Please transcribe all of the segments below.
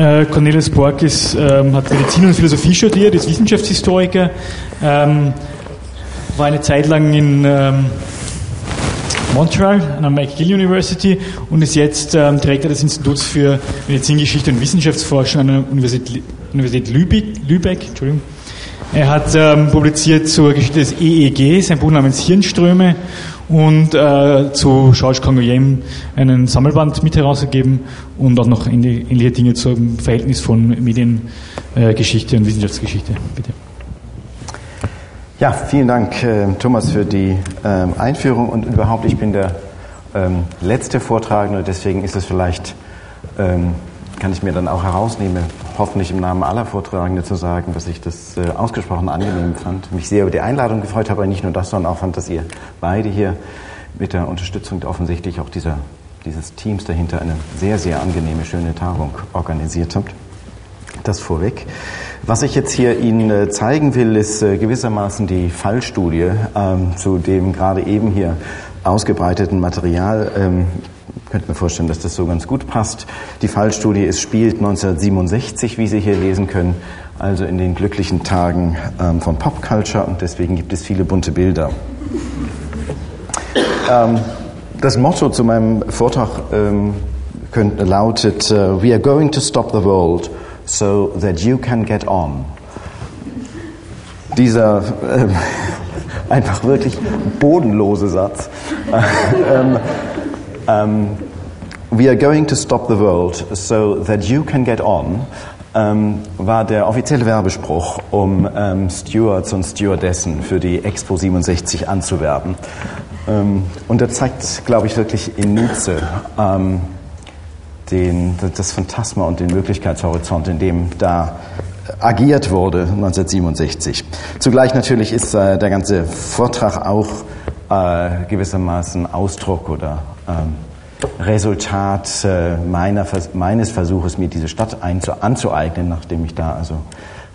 Äh, Cornelis Borg ist, ähm, hat Medizin und Philosophie studiert, ist Wissenschaftshistoriker, ähm, war eine Zeit lang in ähm, Montreal an der McGill University und ist jetzt ähm, Direktor des Instituts für Medizingeschichte und Wissenschaftsforschung an der Universität, Universität Lübeck. Lübeck Entschuldigung. Er hat ähm, publiziert zur Geschichte des EEG, sein Buch namens Hirnströme und äh, zu Georges Canguilhem einen Sammelband mit herausgegeben und auch noch ähnliche Dinge zum Verhältnis von Mediengeschichte und Wissenschaftsgeschichte. Bitte. Ja, vielen Dank, äh, Thomas, für die ähm, Einführung und überhaupt, ich bin der ähm, letzte Vortragende, deswegen ist es vielleicht, ähm, kann ich mir dann auch herausnehmen, hoffentlich im Namen aller Vortragenden zu sagen, dass ich das äh, ausgesprochen angenehm fand, mich sehr über die Einladung gefreut habe, nicht nur das, sondern auch fand, dass ihr beide hier mit der Unterstützung offensichtlich auch dieser, dieses Teams dahinter eine sehr, sehr angenehme, schöne Tagung organisiert habt. Das vorweg. Was ich jetzt hier Ihnen äh, zeigen will, ist äh, gewissermaßen die Fallstudie ähm, zu dem gerade eben hier ausgebreiteten Material. Ähm, könnte mir vorstellen, dass das so ganz gut passt. Die Fallstudie ist, spielt 1967, wie Sie hier lesen können, also in den glücklichen Tagen ähm, von Popculture und deswegen gibt es viele bunte Bilder. Ähm, das Motto zu meinem Vortrag ähm, könnte, lautet, uh, We are going to stop the world so that you can get on. Dieser äh, einfach wirklich bodenlose Satz. ähm, We are going to stop the world so that you can get on ähm, war der offizielle Werbespruch, um ähm, Stewards und Stewardessen für die Expo 67 anzuwerben. Ähm, und er zeigt, glaube ich, wirklich in Nutze den, das Phantasma und den Möglichkeitshorizont, in dem da agiert wurde 1967. Zugleich natürlich ist äh, der ganze Vortrag auch äh, gewissermaßen Ausdruck oder Resultat äh, meiner, meines Versuches, mir diese Stadt anzueignen, nachdem ich da also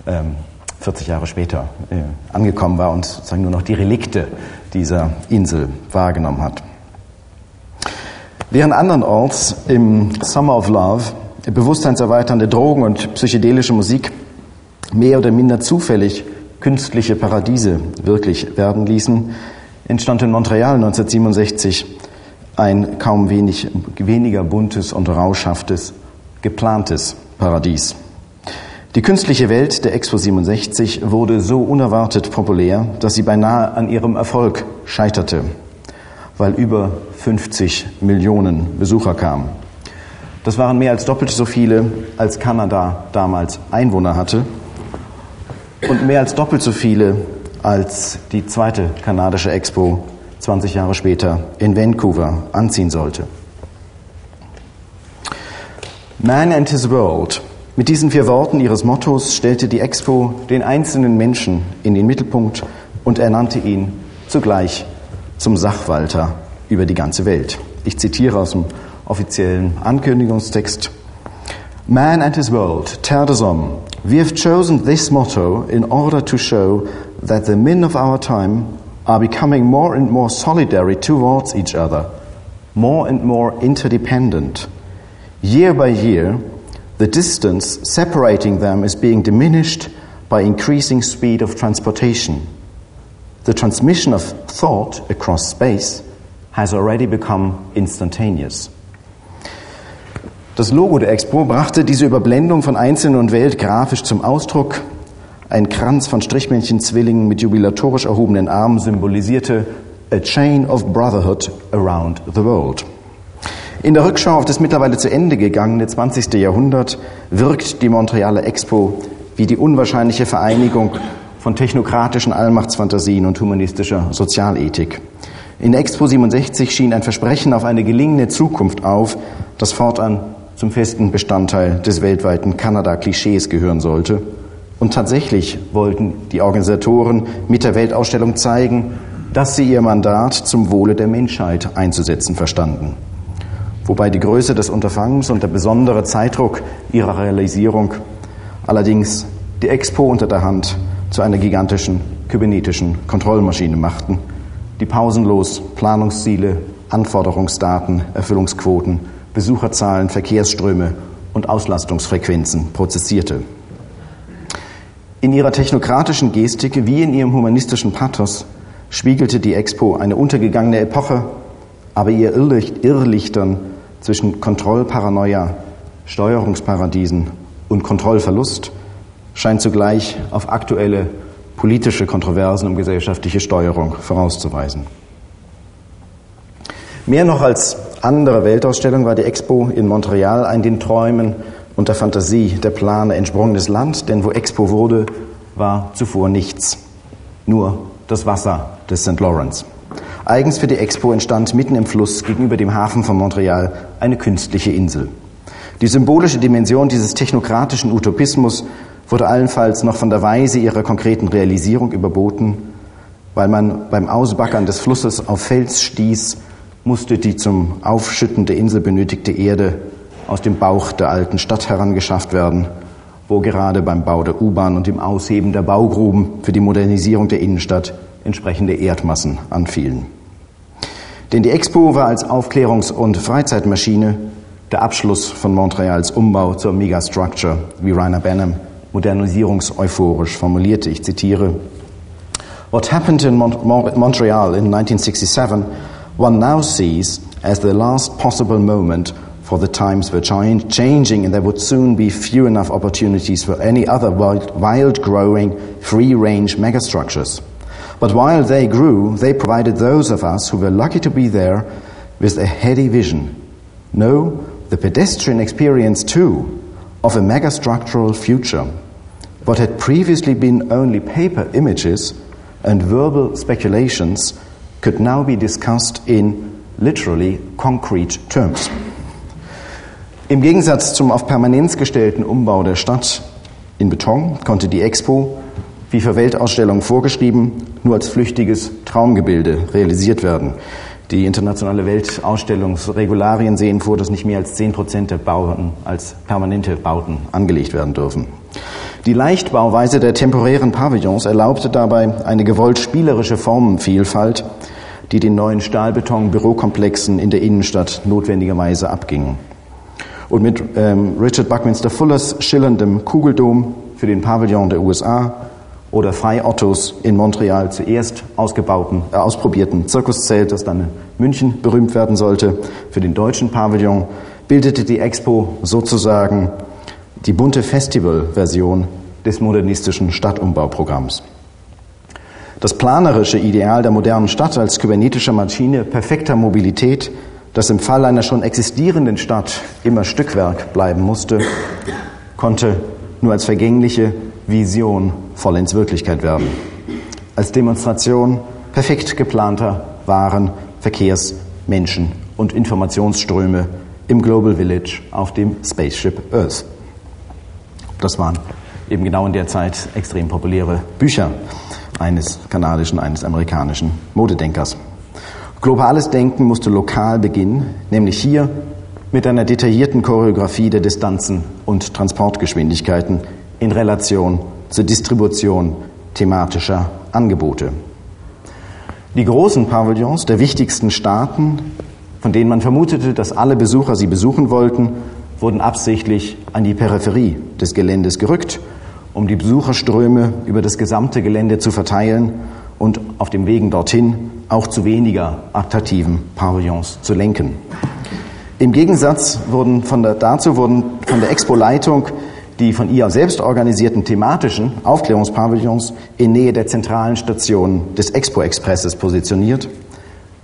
ähm, 40 Jahre später äh, angekommen war und sozusagen nur noch die Relikte dieser Insel wahrgenommen hat. Während andernorts im Summer of Love bewusstseinserweiternde Drogen und psychedelische Musik mehr oder minder zufällig künstliche Paradiese wirklich werden ließen, entstand in Montreal 1967 ein kaum wenig, weniger buntes und rauschhaftes, geplantes Paradies. Die künstliche Welt der Expo 67 wurde so unerwartet populär, dass sie beinahe an ihrem Erfolg scheiterte, weil über 50 Millionen Besucher kamen. Das waren mehr als doppelt so viele, als Kanada damals Einwohner hatte und mehr als doppelt so viele, als die zweite kanadische Expo 20 Jahre später in Vancouver anziehen sollte. Man and His World. Mit diesen vier Worten ihres Mottos stellte die Expo den einzelnen Menschen in den Mittelpunkt und ernannte ihn zugleich zum Sachwalter über die ganze Welt. Ich zitiere aus dem offiziellen Ankündigungstext. Man and his world, Terre des Hommes. We have chosen this motto in order to show that the men of our time are becoming more and more solidary towards each other, more and more interdependent. Year by year, the distance separating them is being diminished by increasing speed of transportation. The transmission of thought across space has already become instantaneous. Das Logo der Expo brachte diese Überblendung von Einzelnen und Welt grafisch zum Ausdruck. Ein Kranz von Strichmännchen-Zwillingen mit jubilatorisch erhobenen Armen symbolisierte A Chain of Brotherhood Around the World. In der Rückschau auf das mittlerweile zu Ende gegangene 20. Jahrhundert wirkt die Montrealer Expo wie die unwahrscheinliche Vereinigung von technokratischen Allmachtsfantasien und humanistischer Sozialethik. In der Expo 67 schien ein Versprechen auf eine gelingende Zukunft auf, das fortan zum festen Bestandteil des weltweiten Kanada-Klischees gehören sollte – und tatsächlich wollten die Organisatoren mit der Weltausstellung zeigen, dass sie ihr Mandat zum Wohle der Menschheit einzusetzen verstanden. Wobei die Größe des Unterfangens und der besondere Zeitdruck ihrer Realisierung allerdings die Expo unter der Hand zu einer gigantischen kybernetischen Kontrollmaschine machten, die pausenlos Planungsziele, Anforderungsdaten, Erfüllungsquoten, Besucherzahlen, Verkehrsströme und Auslastungsfrequenzen prozessierte. In ihrer technokratischen Gestik wie in ihrem humanistischen Pathos spiegelte die Expo eine untergegangene Epoche, aber ihr Irrlichtern zwischen Kontrollparanoia, Steuerungsparadiesen und Kontrollverlust scheint zugleich auf aktuelle politische Kontroversen um gesellschaftliche Steuerung vorauszuweisen. Mehr noch als andere Weltausstellung war die Expo in Montreal ein den Träumen und der Fantasie der Planer entsprungenes Land, denn wo Expo wurde, war zuvor nichts. Nur das Wasser des St. Lawrence. Eigens für die Expo entstand mitten im Fluss gegenüber dem Hafen von Montreal eine künstliche Insel. Die symbolische Dimension dieses technokratischen Utopismus wurde allenfalls noch von der Weise ihrer konkreten Realisierung überboten. Weil man beim Ausbackern des Flusses auf Fels stieß, musste die zum Aufschütten der Insel benötigte Erde aus dem Bauch der alten Stadt herangeschafft werden, wo gerade beim Bau der U-Bahn und dem Ausheben der Baugruben für die Modernisierung der Innenstadt entsprechende Erdmassen anfielen. Denn die Expo war als Aufklärungs- und Freizeitmaschine der Abschluss von Montreals Umbau zur Megastructure, wie Rainer Benham modernisierungseuphorisch formulierte. Ich zitiere, What happened in Mont Montreal in 1967 one now sees as the last possible moment for the times were changing and there would soon be few enough opportunities for any other wild, wild growing, free range megastructures. But while they grew, they provided those of us who were lucky to be there with a heady vision. No, the pedestrian experience too of a megastructural future. What had previously been only paper images and verbal speculations could now be discussed in literally concrete terms. Im Gegensatz zum auf Permanenz gestellten Umbau der Stadt in Beton konnte die Expo, wie für Weltausstellungen vorgeschrieben, nur als flüchtiges Traumgebilde realisiert werden. Die internationale Weltausstellungsregularien sehen vor, dass nicht mehr als 10 Prozent der Bauten als permanente Bauten angelegt werden dürfen. Die Leichtbauweise der temporären Pavillons erlaubte dabei eine gewollt spielerische Formenvielfalt, die den neuen Stahlbeton-Bürokomplexen in der Innenstadt notwendigerweise abgingen. Und mit ähm, Richard Buckminster Fullers schillerndem Kugeldom für den Pavillon der USA oder Frei Ottos in Montreal zuerst ausgebauten, äh, ausprobierten Zirkuszelt, das dann in München berühmt werden sollte, für den deutschen Pavillon, bildete die Expo sozusagen die bunte Festival-Version des modernistischen Stadtumbauprogramms. Das planerische Ideal der modernen Stadt als kybernetische Maschine perfekter Mobilität, das im Fall einer schon existierenden Stadt immer Stückwerk bleiben musste, konnte nur als vergängliche Vision vollends Wirklichkeit werden. Als Demonstration perfekt geplanter Waren, Verkehrs, Menschen und Informationsströme im Global Village auf dem Spaceship Earth. Das waren eben genau in der Zeit extrem populäre Bücher eines kanadischen, eines amerikanischen Modedenkers. Globales Denken musste lokal beginnen, nämlich hier mit einer detaillierten Choreografie der Distanzen und Transportgeschwindigkeiten in Relation zur Distribution thematischer Angebote. Die großen Pavillons der wichtigsten Staaten, von denen man vermutete, dass alle Besucher sie besuchen wollten, wurden absichtlich an die Peripherie des Geländes gerückt um die Besucherströme über das gesamte Gelände zu verteilen und auf dem Wegen dorthin auch zu weniger attraktiven Pavillons zu lenken. Im Gegensatz wurden von der, dazu wurden von der Expo-Leitung die von ihr selbst organisierten thematischen Aufklärungspavillons in Nähe der zentralen Stationen des Expo-Expresses positioniert.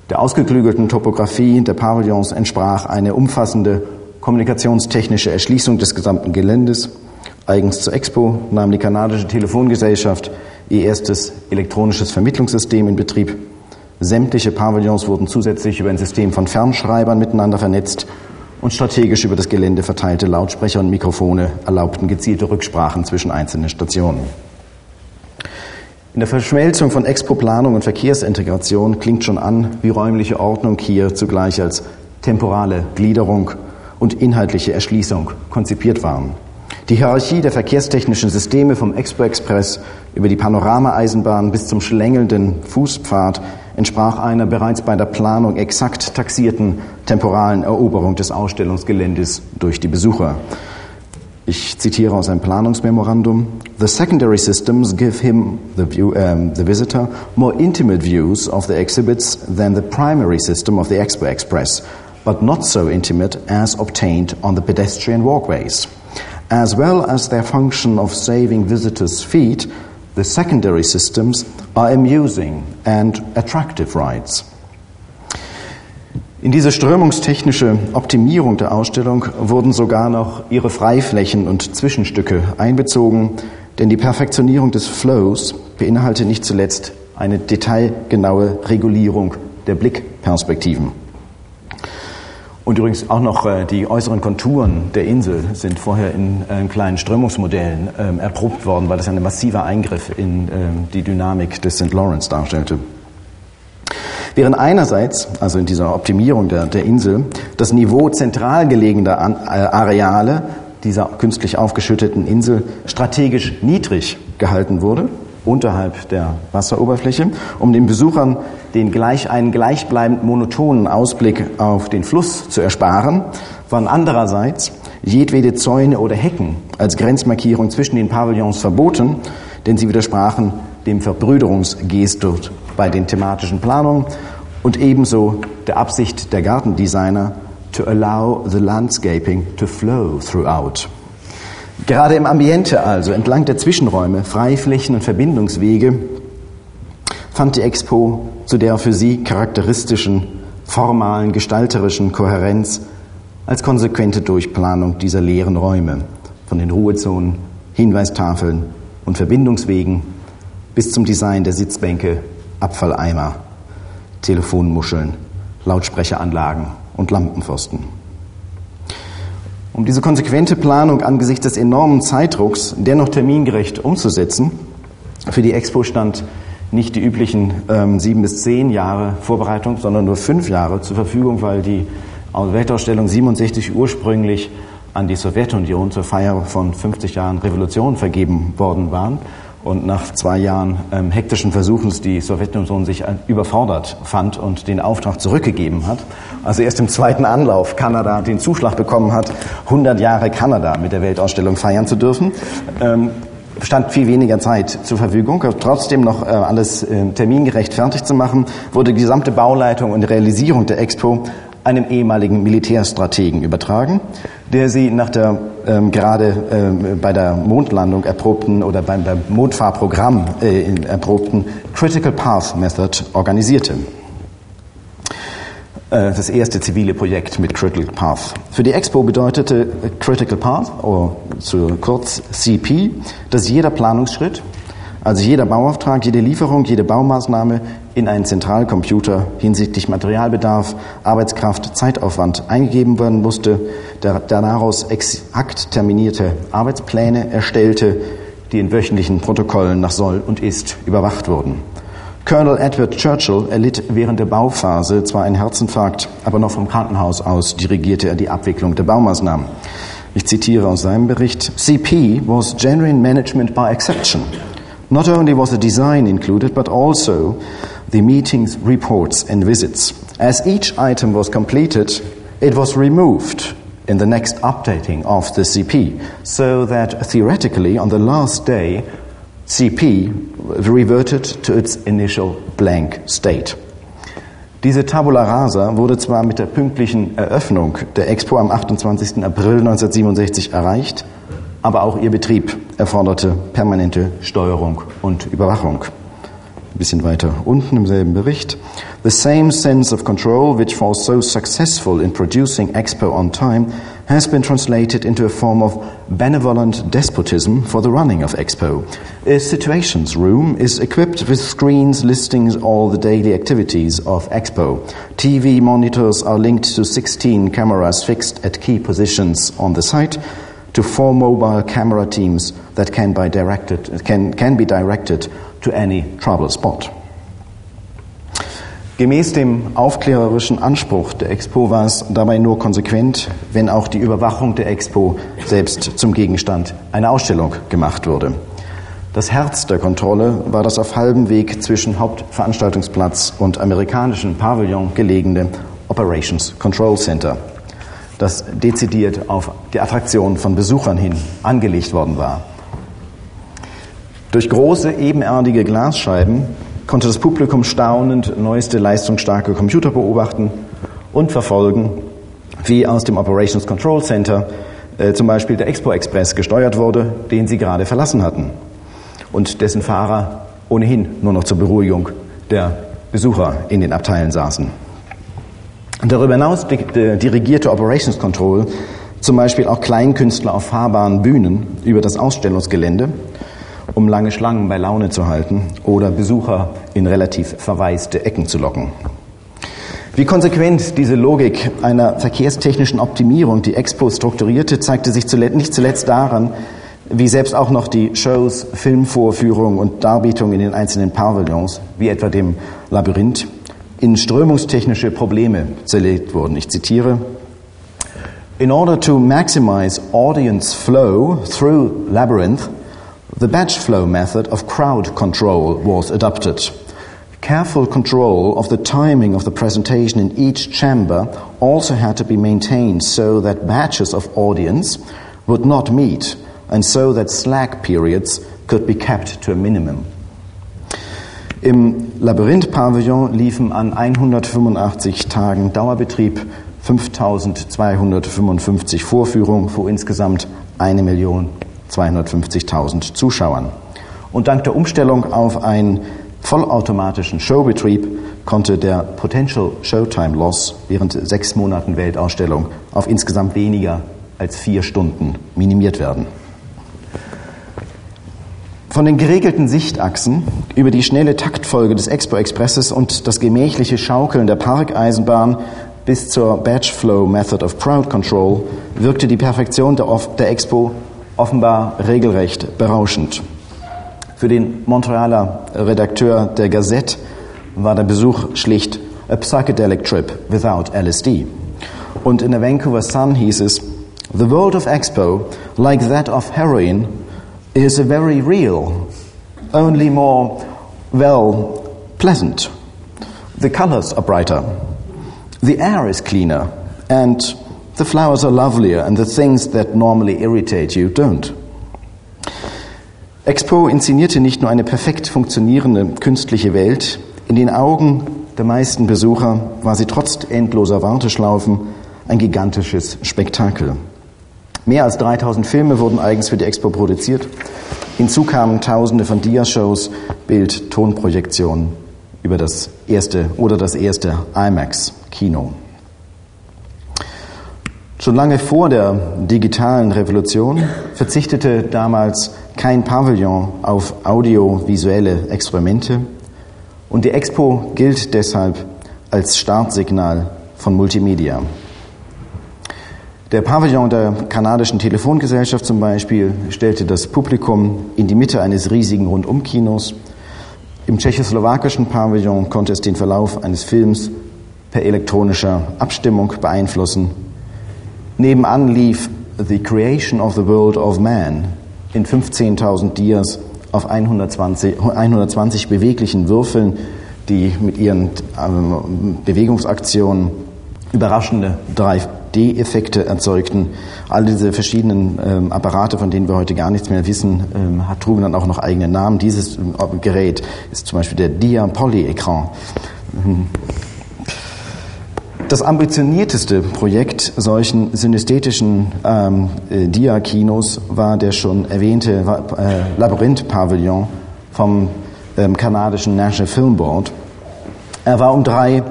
Der ausgeklügelten Topografie der Pavillons entsprach eine umfassende kommunikationstechnische Erschließung des gesamten Geländes Eigens zur Expo nahm die kanadische Telefongesellschaft ihr erstes elektronisches Vermittlungssystem in Betrieb. Sämtliche Pavillons wurden zusätzlich über ein System von Fernschreibern miteinander vernetzt und strategisch über das Gelände verteilte Lautsprecher und Mikrofone erlaubten gezielte Rücksprachen zwischen einzelnen Stationen. In der Verschmelzung von Expo-Planung und Verkehrsintegration klingt schon an, wie räumliche Ordnung hier zugleich als temporale Gliederung und inhaltliche Erschließung konzipiert waren. Die Hierarchie der verkehrstechnischen Systeme vom Expo-Express über die Panoramaeisenbahn bis zum schlängelnden Fußpfad entsprach einer bereits bei der Planung exakt taxierten temporalen Eroberung des Ausstellungsgeländes durch die Besucher. Ich zitiere aus einem Planungsmemorandum. The secondary systems give him, the, view, um, the visitor, more intimate views of the exhibits than the primary system of the Expo Express, but not so intimate as obtained on the pedestrian walkways. As well as their function of saving visitors' feet, the secondary systems are amusing and attractive rides. In diese strömungstechnische Optimierung der Ausstellung wurden sogar noch ihre Freiflächen und Zwischenstücke einbezogen, denn die Perfektionierung des Flows beinhaltet nicht zuletzt eine detailgenaue Regulierung der Blickperspektiven. Und übrigens auch noch äh, die äußeren Konturen der Insel sind vorher in äh, kleinen Strömungsmodellen ähm, erprobt worden, weil das ein massiver Eingriff in ähm, die Dynamik des St. Lawrence darstellte. Während einerseits, also in dieser Optimierung der, der Insel, das Niveau zentral gelegener äh, Areale dieser künstlich aufgeschütteten Insel strategisch niedrig gehalten wurde, unterhalb der Wasseroberfläche, um den Besuchern den gleich, einen gleichbleibend monotonen Ausblick auf den Fluss zu ersparen, waren andererseits jedwede Zäune oder Hecken als Grenzmarkierung zwischen den Pavillons verboten, denn sie widersprachen dem Verbrüderungsgestus bei den thematischen Planungen und ebenso der Absicht der Gartendesigner to allow the landscaping to flow throughout. Gerade im Ambiente also, entlang der Zwischenräume, Freiflächen und Verbindungswege, fand die Expo zu der für sie charakteristischen, formalen, gestalterischen Kohärenz als konsequente Durchplanung dieser leeren Räume, von den Ruhezonen, Hinweistafeln und Verbindungswegen bis zum Design der Sitzbänke, Abfalleimer, Telefonmuscheln, Lautsprecheranlagen und Lampenpfosten. Um diese konsequente Planung angesichts des enormen Zeitdrucks dennoch termingerecht umzusetzen, für die Expo stand nicht die üblichen ähm, sieben bis zehn Jahre Vorbereitung, sondern nur fünf Jahre zur Verfügung, weil die Weltausstellung 67 ursprünglich an die Sowjetunion zur Feier von 50 Jahren Revolution vergeben worden waren und nach zwei Jahren ähm, hektischen Versuchens die Sowjetunion sich äh, überfordert fand und den Auftrag zurückgegeben hat. Also erst im zweiten Anlauf Kanada den Zuschlag bekommen hat, 100 Jahre Kanada mit der Weltausstellung feiern zu dürfen. Ähm, stand viel weniger Zeit zur Verfügung, trotzdem noch äh, alles äh, termingerecht fertig zu machen, wurde die gesamte Bauleitung und Realisierung der Expo einem ehemaligen Militärstrategen übertragen, der sie nach der ähm, gerade ähm, bei der Mondlandung erprobten oder beim, beim Mondfahrprogramm äh, erprobten Critical Path Method organisierte. Äh, das erste zivile Projekt mit Critical Path. Für die Expo bedeutete Critical Path, oder zu kurz CP, dass jeder Planungsschritt, also jeder Bauauftrag, jede Lieferung, jede Baumaßnahme in einen Zentralcomputer hinsichtlich Materialbedarf, Arbeitskraft, Zeitaufwand eingegeben werden musste, der, der daraus exakt terminierte Arbeitspläne erstellte, die in wöchentlichen Protokollen nach Soll und Ist überwacht wurden. Colonel Edward Churchill erlitt während der Bauphase zwar einen Herzinfarkt, aber noch vom Krankenhaus aus dirigierte er die Abwicklung der Baumaßnahmen. Ich zitiere aus seinem Bericht, CP was genuine management by exception. Not only was the design included, but also the meetings, reports, and visits. As each item was completed, it was removed in the next updating of the CP, so that theoretically, on the last day, CP reverted to its initial blank state. Diese Tabula Rasa wurde zwar mit der pünktlichen Eröffnung der Expo am 28. April 1967 erreicht, aber auch ihr Betrieb erforderte permanente Steuerung und Überwachung. Ein bisschen weiter unten im selben Bericht. The same sense of control which was so successful in producing Expo on time has been translated into a form of benevolent despotism for the running of Expo. A situations room is equipped with screens listing all the daily activities of Expo. TV monitors are linked to 16 cameras fixed at key positions on the site to four mobile camera teams that can be directed, can, can be directed to any trouble spot. Gemäß dem aufklärerischen Anspruch der Expo war es dabei nur konsequent, wenn auch die Überwachung der Expo selbst zum Gegenstand einer Ausstellung gemacht wurde. Das Herz der Kontrolle war das auf halbem Weg zwischen Hauptveranstaltungsplatz und amerikanischen Pavillon gelegene Operations Control Center. Das dezidiert auf die Attraktion von Besuchern hin angelegt worden war. Durch große, ebenerdige Glasscheiben konnte das Publikum staunend neueste leistungsstarke Computer beobachten und verfolgen, wie aus dem Operations Control Center äh, zum Beispiel der Expo Express gesteuert wurde, den sie gerade verlassen hatten und dessen Fahrer ohnehin nur noch zur Beruhigung der Besucher in den Abteilen saßen. Darüber hinaus dirigierte Operations Control zum Beispiel auch Kleinkünstler auf fahrbaren Bühnen über das Ausstellungsgelände, um lange Schlangen bei Laune zu halten oder Besucher in relativ verwaiste Ecken zu locken. Wie konsequent diese Logik einer verkehrstechnischen Optimierung die Expo strukturierte, zeigte sich nicht zuletzt daran, wie selbst auch noch die Shows, Filmvorführungen und Darbietungen in den einzelnen Pavillons, wie etwa dem Labyrinth, in strömungstechnische Probleme zerlegt wurden. Ich zitiere, In order to maximize audience flow through Labyrinth, the batch flow method of crowd control was adopted. Careful control of the timing of the presentation in each chamber also had to be maintained so that batches of audience would not meet and so that slack periods could be kept to a minimum. Im Labyrinth-Pavillon liefen an 185 Tagen Dauerbetrieb 5255 Vorführungen vor insgesamt 1.250.000 Zuschauern. Und dank der Umstellung auf einen vollautomatischen Showbetrieb konnte der Potential Showtime Loss während sechs Monaten Weltausstellung auf insgesamt weniger als vier Stunden minimiert werden. Von den geregelten Sichtachsen über die schnelle Taktfolge des Expo Expresses und das gemächliche Schaukeln der Parkeisenbahn bis zur Batch Flow Method of Crowd Control wirkte die Perfektion der, der Expo offenbar regelrecht berauschend. Für den Montrealer Redakteur der Gazette war der Besuch schlicht a psychedelic trip without LSD. Und in der Vancouver Sun hieß es, The world of Expo, like that of heroin, is very real, only more, well, pleasant. The colors are brighter, the air is cleaner, and the flowers are lovelier, and the things that normally irritate you don't. Expo inszenierte nicht nur eine perfekt funktionierende künstliche Welt, in den Augen der meisten Besucher war sie trotz endloser Warteschlaufen ein gigantisches Spektakel. Mehr als 3000 Filme wurden eigens für die Expo produziert. Hinzu kamen Tausende von Diashows, Bild-, Tonprojektionen über das erste oder das erste IMAX-Kino. Schon lange vor der digitalen Revolution verzichtete damals kein Pavillon auf audiovisuelle Experimente und die Expo gilt deshalb als Startsignal von Multimedia. Der Pavillon der kanadischen Telefongesellschaft zum Beispiel stellte das Publikum in die Mitte eines riesigen Rundumkinos. Im tschechoslowakischen Pavillon konnte es den Verlauf eines Films per elektronischer Abstimmung beeinflussen. Nebenan lief The Creation of the World of Man in 15.000 Dias auf 120, 120 beweglichen Würfeln, die mit ihren ähm, Bewegungsaktionen überraschende drei D-Effekte erzeugten. All diese verschiedenen ähm, Apparate, von denen wir heute gar nichts mehr wissen, ähm, hat, trugen dann auch noch eigene Namen. Dieses ähm, Gerät ist zum Beispiel der Dia-Poly-Ekran. Mhm. Das ambitionierteste Projekt solchen synästhetischen ähm, äh, Dia-Kinos war der schon erwähnte äh, Labyrinth-Pavillon vom ähm, kanadischen National Film Board. Er war um drei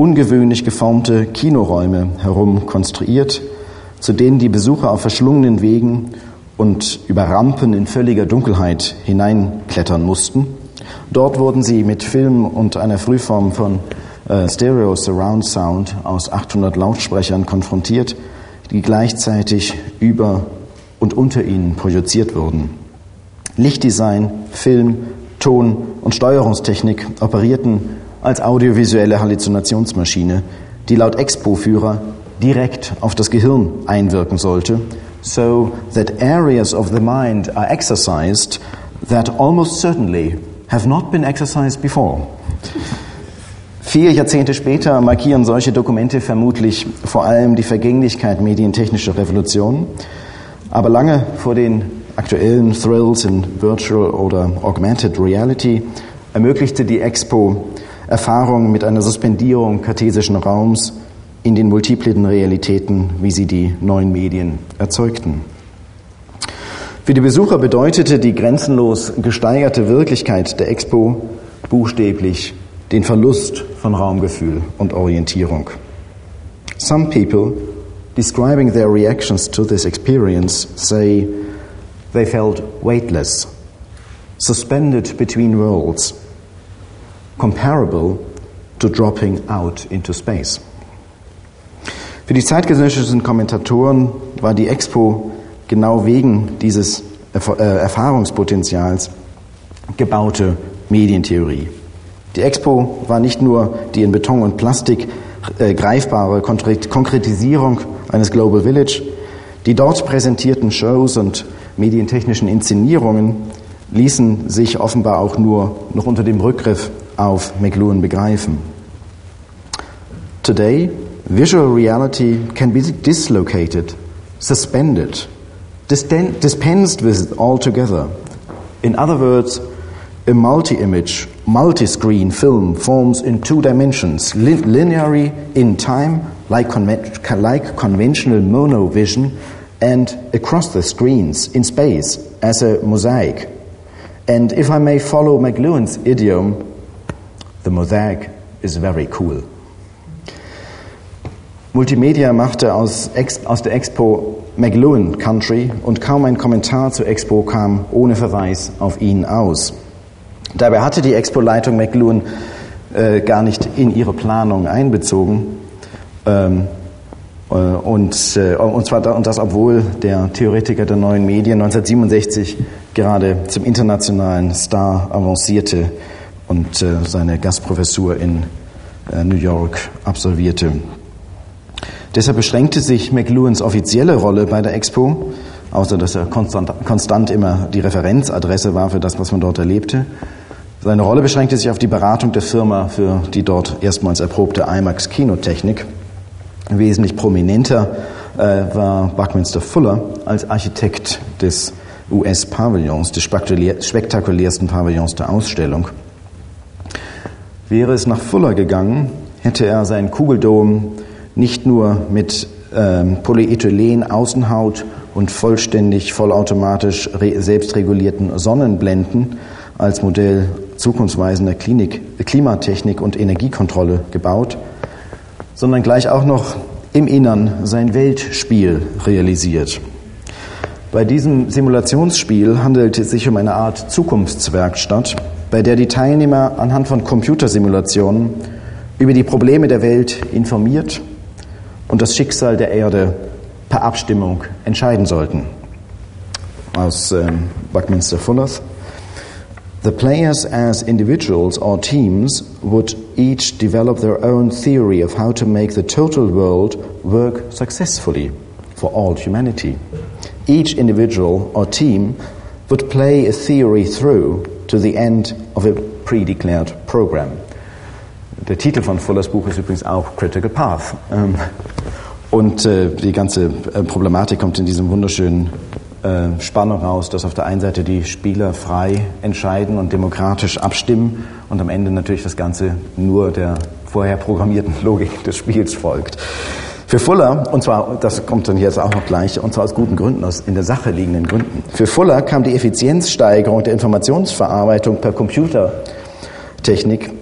ungewöhnlich geformte Kinoräume herum konstruiert, zu denen die Besucher auf verschlungenen Wegen und über Rampen in völliger Dunkelheit hineinklettern mussten. Dort wurden sie mit Film und einer Frühform von äh, Stereo Surround Sound aus 800 Lautsprechern konfrontiert, die gleichzeitig über und unter ihnen projiziert wurden. Lichtdesign, Film, Ton und Steuerungstechnik operierten als audiovisuelle Halluzinationsmaschine, die laut Expo-Führer direkt auf das Gehirn einwirken sollte, so that areas of the mind are exercised that almost certainly have not been exercised before. Vier Jahrzehnte später markieren solche Dokumente vermutlich vor allem die Vergänglichkeit medientechnischer Revolutionen, aber lange vor den aktuellen Thrills in Virtual oder Augmented Reality ermöglichte die Expo Erfahrungen mit einer Suspendierung kartesischen Raums in den multiplen Realitäten, wie sie die neuen Medien erzeugten. Für die Besucher bedeutete die grenzenlos gesteigerte Wirklichkeit der Expo buchstäblich den Verlust von Raumgefühl und Orientierung. Some people describing their reactions to this experience say they felt weightless, suspended between worlds, comparable to dropping out into space. Für die zeitgenössischen Kommentatoren war die Expo genau wegen dieses äh, Erfahrungspotenzials gebaute Medientheorie. Die Expo war nicht nur die in Beton und Plastik äh, greifbare Konkretisierung eines Global Village, die dort präsentierten Shows und medientechnischen Inszenierungen ließen sich offenbar auch nur noch unter dem Rückgriff auf McLuhan begreifen. Today, visual reality can be dislocated, suspended, dispensed with altogether. In other words, a multi-image, multi-screen film forms in two dimensions, linearly in time, like, conven like conventional monovision, and across the screens in space as a mosaic. And if I may follow McLuhan's idiom, the mosaic is very cool. Multimedia machte aus, aus der Expo McLuhan Country und kaum ein Kommentar zur Expo kam ohne Verweis auf ihn aus. Dabei hatte die Expo-Leitung McLuhan äh, gar nicht in ihre Planung einbezogen. Ähm, äh, und, äh, und, zwar, und das, obwohl der Theoretiker der neuen Medien 1967 gerade zum internationalen Star avancierte und äh, seine Gastprofessur in äh, New York absolvierte. Deshalb beschränkte sich McLuhans offizielle Rolle bei der Expo, außer dass er konstant, konstant immer die Referenzadresse war für das, was man dort erlebte, seine Rolle beschränkte sich auf die Beratung der Firma für die dort erstmals erprobte IMAX-Kinotechnik. Wesentlich prominenter äh, war Buckminster Fuller als Architekt des US-Pavillons, des spektakulärsten Pavillons der Ausstellung. Wäre es nach Fuller gegangen, hätte er seinen Kugeldom nicht nur mit ähm, Polyethylen-Außenhaut und vollständig vollautomatisch selbstregulierten Sonnenblenden als Modell zukunftsweisender Klinik, Klimatechnik und Energiekontrolle gebaut, sondern gleich auch noch im Innern sein Weltspiel realisiert. Bei diesem Simulationsspiel handelt es sich um eine Art Zukunftswerkstatt, bei der die Teilnehmer anhand von Computersimulationen über die Probleme der Welt informiert und das Schicksal der Erde per Abstimmung entscheiden sollten. Aus ähm, Buckminster Fullers. The players, as individuals or teams, would each develop their own theory of how to make the total world work successfully for all humanity. Each individual or team would play a theory through to the end of a pre-declared program. Der Titel von Fullers Buch ist übrigens auch Critical Path. Ähm, und äh, die ganze äh, Problematik kommt in diesem wunderschönen äh, Spannung raus, dass auf der einen Seite die Spieler frei entscheiden und demokratisch abstimmen und am Ende natürlich das Ganze nur der vorher programmierten Logik des Spiels folgt. Für Fuller, und zwar, das kommt dann jetzt auch noch gleich, und zwar aus guten Gründen, aus in der Sache liegenden Gründen. Für Fuller kam die Effizienzsteigerung der Informationsverarbeitung per Computertechnik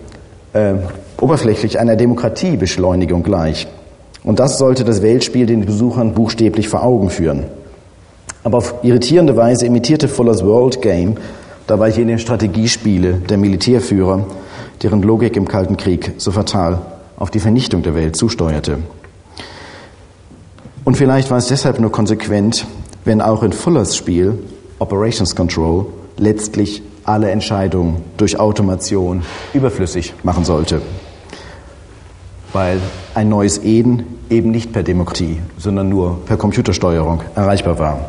äh, oberflächlich einer Demokratiebeschleunigung gleich. Und das sollte das Weltspiel den Besuchern buchstäblich vor Augen führen. Aber auf irritierende Weise imitierte Fullers World Game dabei jene Strategiespiele der Militärführer, deren Logik im Kalten Krieg so fatal auf die Vernichtung der Welt zusteuerte. Und vielleicht war es deshalb nur konsequent, wenn auch in Fullers Spiel Operations Control letztlich alle Entscheidungen durch Automation überflüssig machen sollte. Weil ein neues Eden eben nicht per Demokratie, sondern nur per Computersteuerung erreichbar war.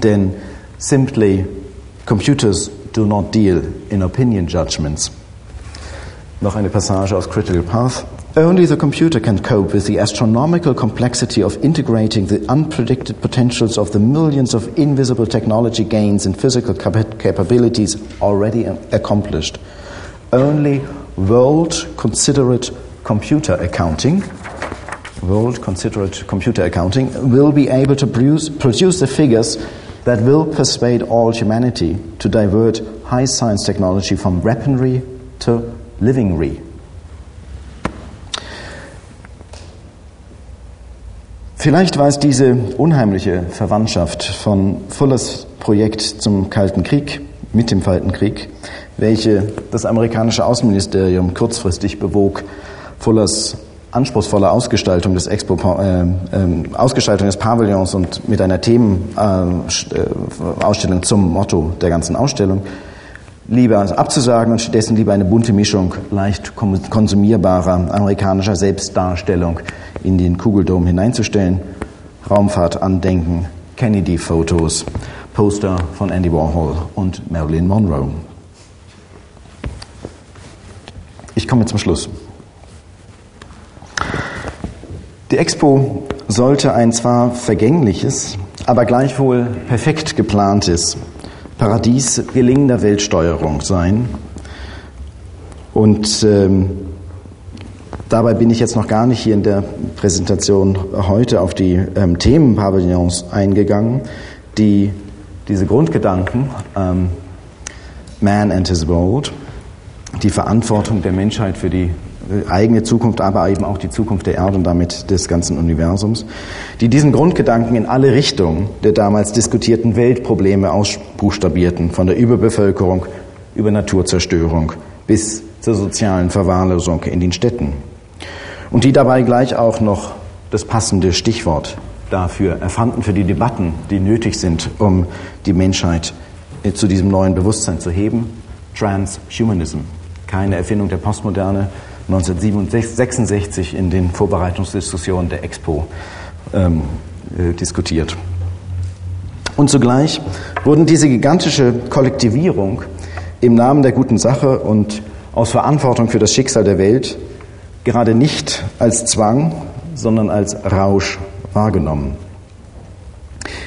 Denn simply computers do not deal in opinion judgments. Noch eine Passage aus Critical Path. Only the computer can cope with the astronomical complexity of integrating the unpredicted potentials of the millions of invisible technology gains and physical cap- capabilities already accomplished. Only world considerate computer accounting world considerate computer accounting will be able to produce, produce the figures that will persuade all humanity to divert high science technology from weaponry to livingry. Vielleicht war es diese unheimliche Verwandtschaft von Fullers Projekt zum Kalten Krieg, mit dem Kalten Krieg, welche das amerikanische Außenministerium kurzfristig bewog, Fullers anspruchsvolle Ausgestaltung des Expo, äh, äh, Ausgestaltung des Pavillons und mit einer Themenausstellung äh, zum Motto der ganzen Ausstellung lieber abzusagen und stattdessen lieber eine bunte Mischung leicht konsumierbarer amerikanischer Selbstdarstellung in den Kugeldom hineinzustellen. Raumfahrtandenken, Kennedy-Fotos, Poster von Andy Warhol und Marilyn Monroe. Ich komme zum Schluss. Die Expo sollte ein zwar vergängliches, aber gleichwohl perfekt geplantes Paradies gelingender Weltsteuerung sein. Und ähm, dabei bin ich jetzt noch gar nicht hier in der Präsentation heute auf die ähm, Themenpavillons eingegangen, die diese Grundgedanken, ähm, Man and His World, die Verantwortung der Menschheit für die eigene Zukunft, aber eben auch die Zukunft der Erde und damit des ganzen Universums, die diesen Grundgedanken in alle Richtungen der damals diskutierten Weltprobleme ausbuchstabierten, von der Überbevölkerung über Naturzerstörung bis zur sozialen Verwahrlosung in den Städten. Und die dabei gleich auch noch das passende Stichwort dafür erfanden, für die Debatten, die nötig sind, um die Menschheit zu diesem neuen Bewusstsein zu heben, Transhumanism. Keine Erfindung der Postmoderne, 1966 in den Vorbereitungsdiskussionen der Expo ähm, äh, diskutiert. Und zugleich wurden diese gigantische Kollektivierung im Namen der guten Sache und aus Verantwortung für das Schicksal der Welt gerade nicht als Zwang, sondern als Rausch wahrgenommen.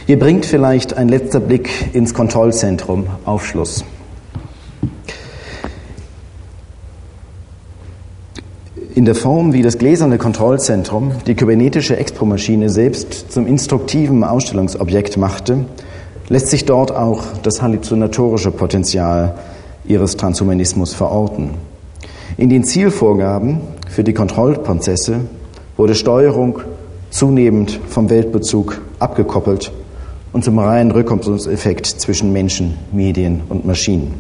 Hier bringt vielleicht ein letzter Blick ins Kontrollzentrum Aufschluss. In der Form, wie das gläserne Kontrollzentrum die kybernetische Expo-Maschine selbst zum instruktiven Ausstellungsobjekt machte, lässt sich dort auch das halluzinatorische Potenzial ihres Transhumanismus verorten. In den Zielvorgaben für die Kontrollprozesse wurde Steuerung zunehmend vom Weltbezug abgekoppelt und zum reinen Rückkopplungseffekt zwischen Menschen, Medien und Maschinen.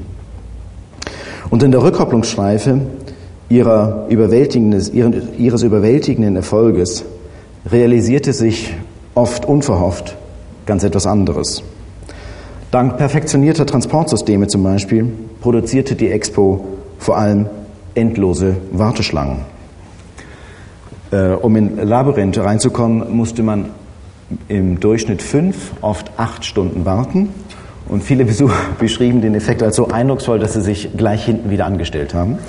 Und in der Rückkopplungsschleife ihrer überwältigendes, ihres überwältigenden Erfolges realisierte sich oft unverhofft ganz etwas anderes. Dank perfektionierter Transportsysteme zum Beispiel produzierte die Expo vor allem endlose Warteschlangen. Äh, um in Labyrinth reinzukommen, musste man im Durchschnitt fünf, oft acht Stunden warten. Und viele Besucher beschrieben den Effekt als so eindrucksvoll, dass sie sich gleich hinten wieder angestellt haben.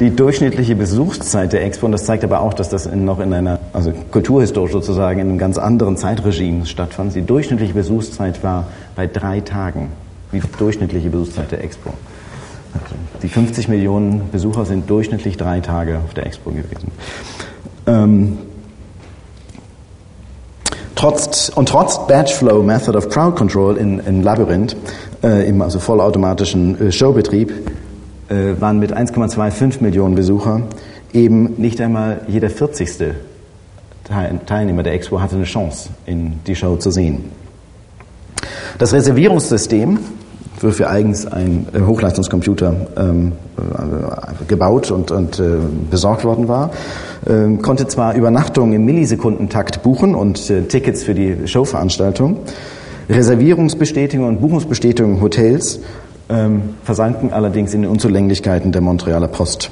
Die durchschnittliche Besuchszeit der Expo, und das zeigt aber auch, dass das in, noch in einer, also kulturhistorisch sozusagen, in einem ganz anderen Zeitregime stattfand. Die durchschnittliche Besuchszeit war bei drei Tagen. Die durchschnittliche Besuchszeit der Expo. Die 50 Millionen Besucher sind durchschnittlich drei Tage auf der Expo gewesen. Ähm, trotz, und trotz Batch Flow Method of Crowd Control in, in Labyrinth, äh, im also vollautomatischen äh, Showbetrieb, äh, waren mit 1,25 Millionen Besucher eben nicht einmal jeder 40. Teilnehmer der Expo hatte eine Chance, in die Show zu sehen. Das Reservierungssystem, wofür eigens ein äh, Hochleistungscomputer ähm, äh, gebaut und, und äh, besorgt worden war, äh, konnte zwar Übernachtungen im Millisekundentakt buchen und äh, Tickets für die Showveranstaltung, Reservierungsbestätigung und Buchungsbestätigung Hotels ähm, versanken allerdings in den Unzulänglichkeiten der Montrealer Post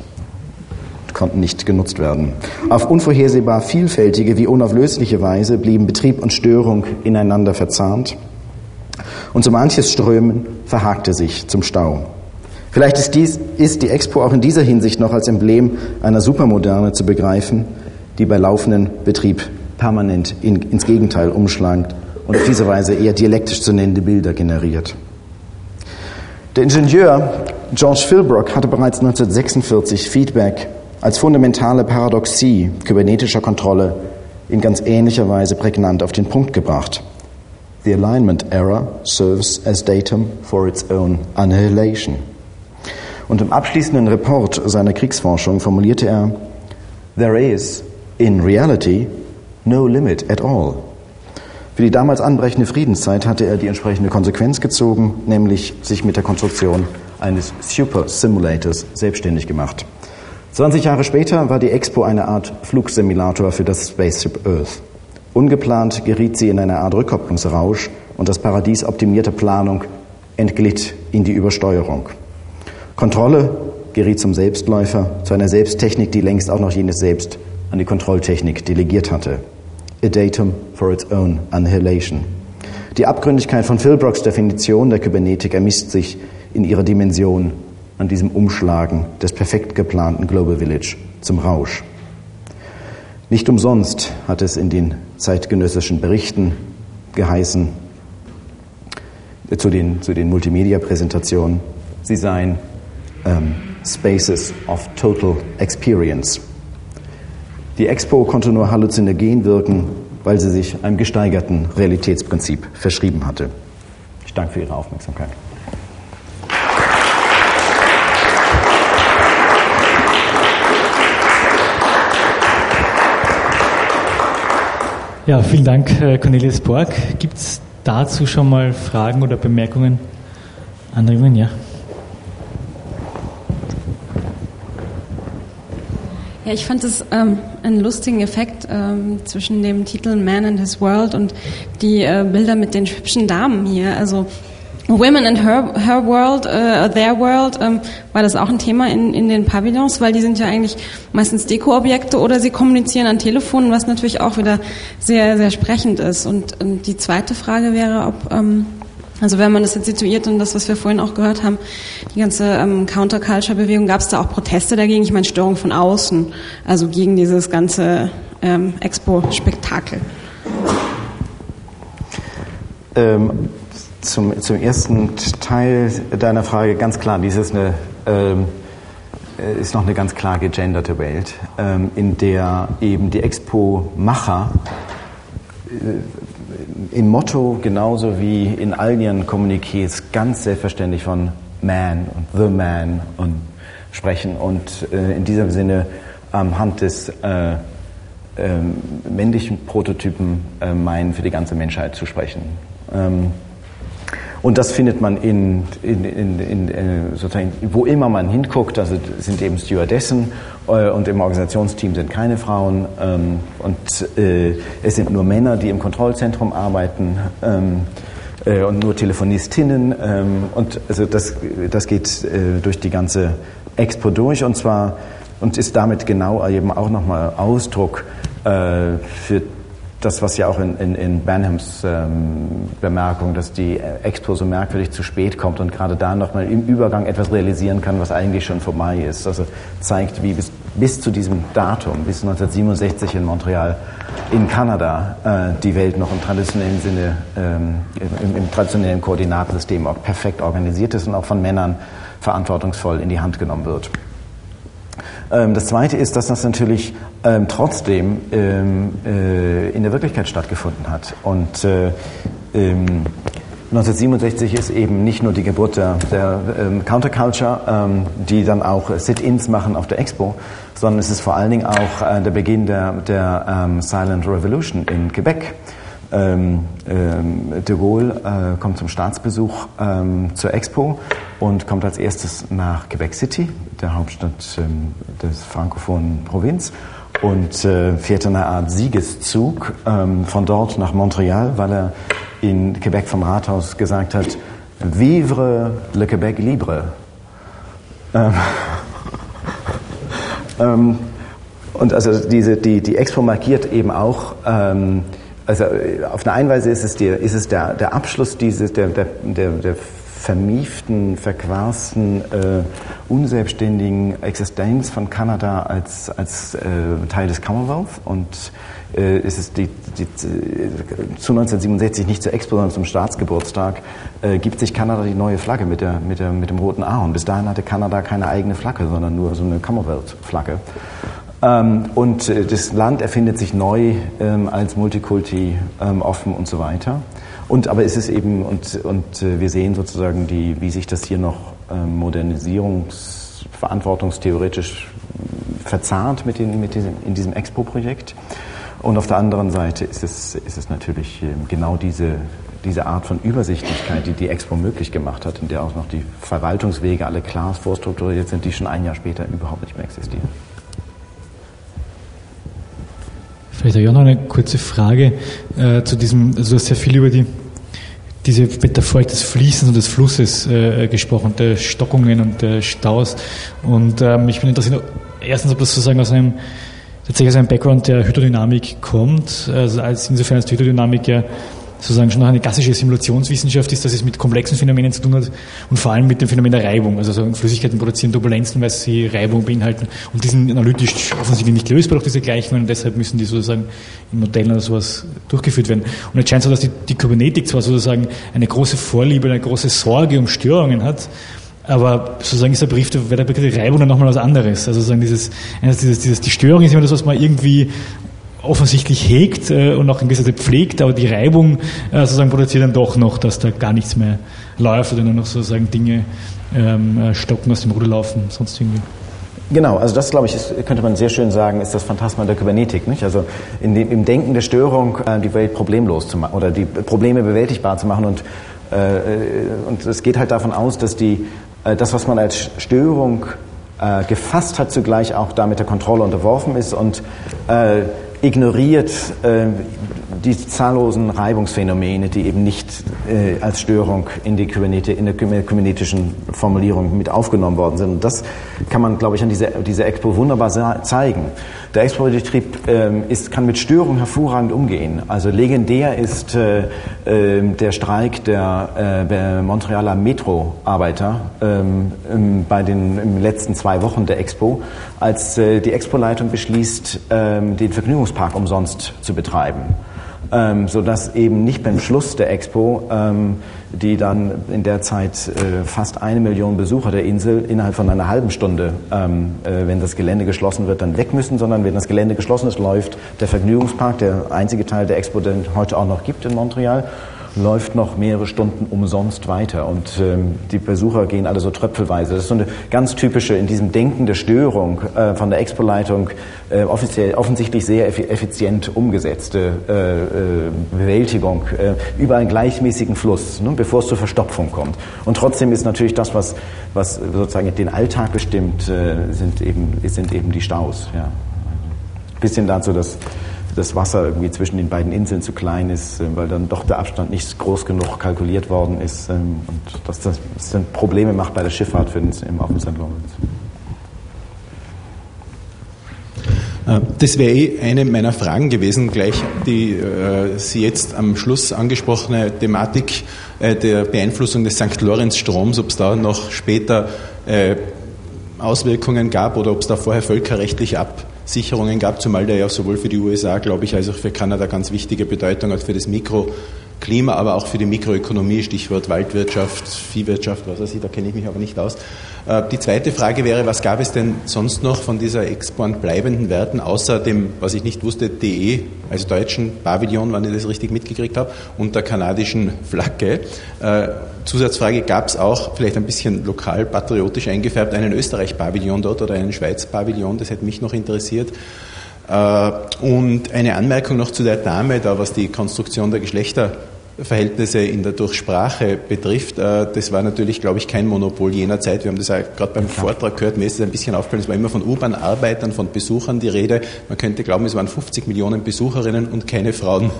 konnten nicht genutzt werden. Auf unvorhersehbar vielfältige wie unauflösliche Weise blieben Betrieb und Störung ineinander verzahnt und so manches Strömen verhakte sich zum Stau. Vielleicht ist, dies, ist die Expo auch in dieser Hinsicht noch als Emblem einer Supermoderne zu begreifen, die bei laufendem Betrieb permanent in, ins Gegenteil umschlangt und auf diese Weise eher dialektisch zu nennende Bilder generiert. Der Ingenieur George Philbrook hatte bereits 1946 Feedback als fundamentale Paradoxie kybernetischer Kontrolle in ganz ähnlicher Weise prägnant auf den Punkt gebracht. The alignment error serves as datum for its own annihilation. Und im abschließenden Report seiner Kriegsforschung formulierte er, There is, in reality, no limit at all. Für die damals anbrechende Friedenszeit hatte er die entsprechende Konsequenz gezogen, nämlich sich mit der Konstruktion eines Super Simulators selbstständig gemacht. 20 Jahre später war die Expo eine Art Flugsimulator für das Spaceship Earth. Ungeplant geriet sie in eine Art Rückkopplungsrausch und das Paradies optimierter Planung entglitt in die Übersteuerung. Kontrolle geriet zum Selbstläufer, zu einer Selbsttechnik, die längst auch noch jenes Selbst an die Kontrolltechnik delegiert hatte. A datum for its own annihilation. Die Abgründigkeit von Philbrooks Definition der Kybernetik ermisst sich in ihrer Dimension an diesem Umschlagen des perfekt geplanten Global Village zum Rausch. Nicht umsonst hat es in den zeitgenössischen Berichten geheißen, zu den, zu den Multimedia-Präsentationen, sie seien ähm, Spaces of Total Experience. Die Expo konnte nur halluzinogen wirken, weil sie sich einem gesteigerten Realitätsprinzip verschrieben hatte. Ich danke für Ihre Aufmerksamkeit. Ja, vielen Dank, äh, Cornelius Borg. Gibt es dazu schon mal Fragen oder Bemerkungen? Anregungen, ja? Ja, ich fand es ähm, einen lustigen Effekt ähm, zwischen dem Titel Man and His World und die äh, Bilder mit den hübschen Damen hier. Also Women and Her, her World, uh, Their World, ähm, war das auch ein Thema in, in den Pavillons, weil die sind ja eigentlich meistens Dekoobjekte oder sie kommunizieren an Telefonen, was natürlich auch wieder sehr, sehr sprechend ist. Und, und die zweite Frage wäre, ob ähm, also wenn man das jetzt situiert und das, was wir vorhin auch gehört haben, die ganze ähm, Counterculture-Bewegung, gab es da auch Proteste dagegen? Ich meine Störung von außen, also gegen dieses ganze ähm, Expo-Spektakel. Ähm, zum, zum ersten Teil deiner Frage ganz klar, dies ist, eine, ähm, ist noch eine ganz klar gegenderte Welt, ähm, in der eben die Expo-Macher äh, im Motto genauso wie in all ihren Kommuniqués ganz selbstverständlich von Man und The Man und sprechen und äh, in diesem Sinne am Hand des äh, äh, männlichen Prototypen äh, meinen, für die ganze Menschheit zu sprechen. Ähm, und das findet man in, in, in, in, äh, sozusagen, wo immer man hinguckt, also sind eben Stewardessen äh, und im Organisationsteam sind keine Frauen ähm, und äh, es sind nur Männer, die im Kontrollzentrum arbeiten ähm, äh, und nur Telefonistinnen ähm, und also das, das geht äh, durch die ganze Expo durch und zwar und ist damit genau eben auch nochmal Ausdruck äh, für das, was ja auch in, in, in Benhams ähm, Bemerkung, dass die Expo so merkwürdig zu spät kommt und gerade da nochmal im Übergang etwas realisieren kann, was eigentlich schon vorbei ist. Also zeigt, wie bis, bis zu diesem Datum, bis 1967 in Montreal, in Kanada, äh, die Welt noch im traditionellen Sinne, ähm, im, im traditionellen Koordinatensystem auch perfekt organisiert ist und auch von Männern verantwortungsvoll in die Hand genommen wird. Ähm, das Zweite ist, dass das natürlich ähm, trotzdem ähm, äh, in der Wirklichkeit stattgefunden hat. Und äh, 1967 ist eben nicht nur die Geburt der, der ähm, Counterculture, ähm, die dann auch Sit-ins machen auf der Expo, sondern es ist vor allen Dingen auch äh, der Beginn der, der ähm, Silent Revolution in Quebec. Ähm, ähm, de Gaulle äh, kommt zum Staatsbesuch ähm, zur Expo und kommt als erstes nach Quebec City, der Hauptstadt ähm, des frankophonen Provinz, und äh, fährt in einer Art Siegeszug ähm, von dort nach Montreal, weil er in Quebec vom Rathaus gesagt hat, Vivre le Québec libre. Ähm, ähm, und also diese, die, die Expo markiert eben auch ähm, also auf eine Einweise ist es, die, ist es der, der Abschluss dieses, der, der, der, der vermieften, verquasten, äh, unselbstständigen Existenz von Kanada als, als äh, Teil des Commonwealth und äh, ist es die, die, zu 1967 nicht zur Expo, sondern zum Staatsgeburtstag äh, gibt sich Kanada die neue Flagge mit, der, mit, der, mit dem roten Ahorn. Bis dahin hatte Kanada keine eigene Flagge, sondern nur so eine Commonwealth-Flagge. Ähm, und äh, das Land erfindet sich neu ähm, als Multikulti, ähm, offen und so weiter. Und aber ist es eben, und, und äh, wir sehen sozusagen, die, wie sich das hier noch ähm, modernisierungs-, verantwortungstheoretisch verzahnt mit, den, mit diesem, in diesem Expo-Projekt. Und auf der anderen Seite ist es, ist es natürlich ähm, genau diese, diese Art von Übersichtlichkeit, die die Expo möglich gemacht hat, in der auch noch die Verwaltungswege alle klar vorstrukturiert sind, die schon ein Jahr später überhaupt nicht mehr existieren. Vielleicht auch noch eine kurze Frage äh, zu diesem, also du hast sehr viel über die diese Metaphorik des Fließens und des Flusses äh, gesprochen, der Stockungen und der Staus. Und ähm, ich bin interessiert, erstens, ob das sozusagen aus einem tatsächlich aus einem Background der Hydrodynamik kommt, also als insofern als die Hydrodynamik ja sozusagen schon eine klassische Simulationswissenschaft ist, dass es mit komplexen Phänomenen zu tun hat und vor allem mit dem Phänomen der Reibung. Also so Flüssigkeiten produzieren Turbulenzen, weil sie Reibung beinhalten und die sind analytisch offensichtlich nicht lösbar durch diese Gleichungen und deshalb müssen die sozusagen in Modellen oder sowas durchgeführt werden. Und jetzt scheint so, dass die, die Kybernetik zwar sozusagen eine große Vorliebe, eine große Sorge um Störungen hat, aber sozusagen ist der Brief, wäre der Begriff Reibung dann nochmal was anderes. Also sozusagen dieses, dieses, dieses, die Störung ist immer das, was man irgendwie offensichtlich hegt äh, und auch in gewisser Weise pflegt, aber die Reibung äh, sozusagen produziert dann doch noch, dass da gar nichts mehr läuft oder nur noch sozusagen Dinge ähm, äh, stocken aus dem Ruder laufen, sonst irgendwie. Genau, also das glaube ich, ist, könnte man sehr schön sagen, ist das Phantasma der Kybernetik. Nicht? Also dem, im Denken der Störung äh, die Welt problemlos zu machen oder die Probleme bewältigbar zu machen und, äh, und es geht halt davon aus, dass die, äh, das, was man als Störung gefasst hat, zugleich auch damit der Kontrolle unterworfen ist und ignoriert äh, die zahllosen Reibungsphänomene, die eben nicht äh, als Störung in, die Kybernete, in der kybernetischen Formulierung mit aufgenommen worden sind. Und das kann man, glaube ich, an dieser, dieser Expo wunderbar zeigen. Der Expo-Betrieb ähm, kann mit Störungen hervorragend umgehen. Also legendär ist äh, äh, der Streik der, äh, der Montrealer Metro-Arbeiter ähm, bei den letzten zwei Wochen der Expo, als äh, die Expo-Leitung beschließt, ähm, den Vergnügungspark umsonst zu betreiben ähm, sodass eben nicht beim Schluss der Expo, ähm, die dann in der Zeit äh, fast eine Million Besucher der Insel innerhalb von einer halben Stunde, ähm, äh, wenn das Gelände geschlossen wird, dann weg müssen, sondern wenn das Gelände geschlossen ist, läuft der Vergnügungspark, der einzige Teil der Expo, den heute auch noch gibt in Montreal, läuft noch mehrere Stunden umsonst weiter und ähm, die Besucher gehen alle so tröpfelweise. Das ist so eine ganz typische in diesem Denken der Störung äh, von der Expo-Leitung äh, offensichtlich sehr effizient umgesetzte äh, äh, Bewältigung äh, über einen gleichmäßigen Fluss, ne, bevor es zur Verstopfung kommt. Und trotzdem ist natürlich das, was, was sozusagen den Alltag bestimmt, äh, sind, eben, sind eben die Staus. Ja. Bisschen dazu, dass das Wasser irgendwie zwischen den beiden Inseln zu klein ist, äh, weil dann doch der Abstand nicht groß genug kalkuliert worden ist ähm, und dass das, das dann Probleme macht bei der Schifffahrt für den, auf dem St. Lawrence. Äh, das wäre eh eine meiner Fragen gewesen, gleich die äh, Sie jetzt am Schluss angesprochene Thematik äh, der Beeinflussung des St. Lorenz-Stroms, ob es da noch später äh, Auswirkungen gab oder ob es da vorher völkerrechtlich ab Sicherungen gab, zumal der ja sowohl für die USA, glaube ich, als auch für Kanada ganz wichtige Bedeutung hat für das Mikroklima, aber auch für die Mikroökonomie, Stichwort Waldwirtschaft, Viehwirtschaft, was weiß ich, da kenne ich mich aber nicht aus. Äh, die zweite Frage wäre, was gab es denn sonst noch von dieser Expo bleibenden Werten, außer dem, was ich nicht wusste, DE, also deutschen Pavillon, wenn ich das richtig mitgekriegt habe, und der kanadischen Flagge. Äh, Zusatzfrage, gab es auch, vielleicht ein bisschen lokal patriotisch eingefärbt, einen Österreich-Pavillon dort oder einen Schweiz-Pavillon? Das hätte mich noch interessiert. Äh, und eine Anmerkung noch zu der Dame, da was die Konstruktion der Geschlechterverhältnisse in der Durchsprache betrifft. Äh, das war natürlich, glaube ich, kein Monopol jener Zeit. Wir haben das ja gerade beim Vortrag gehört. Mir ist es ein bisschen aufgefallen, es war immer von U-Bahn-Arbeitern, von Besuchern die Rede. Man könnte glauben, es waren 50 Millionen Besucherinnen und keine Frauen.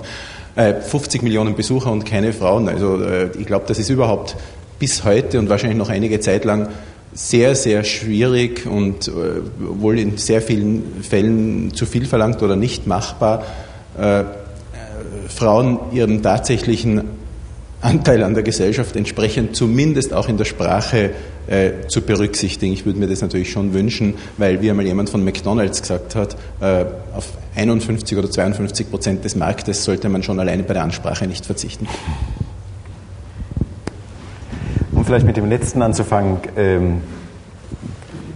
50 äh, Millionen Besucher und keine Frauen. Also ich glaube, das ist überhaupt bis heute und wahrscheinlich noch einige Zeit lang sehr, sehr schwierig und äh, wohl in sehr vielen Fällen zu viel verlangt oder nicht machbar, Frauen ihren tatsächlichen Anteil an der Gesellschaft entsprechend zumindest auch in der Sprache äh, zu berücksichtigen. Ich würde mir das natürlich schon wünschen, weil wie einmal jemand von McDonald's gesagt hat, äh, auf 51 oder 52 Prozent des Marktes sollte man schon alleine bei der Ansprache nicht verzichten. Vielleicht mit dem letzten anzufangen, ähm,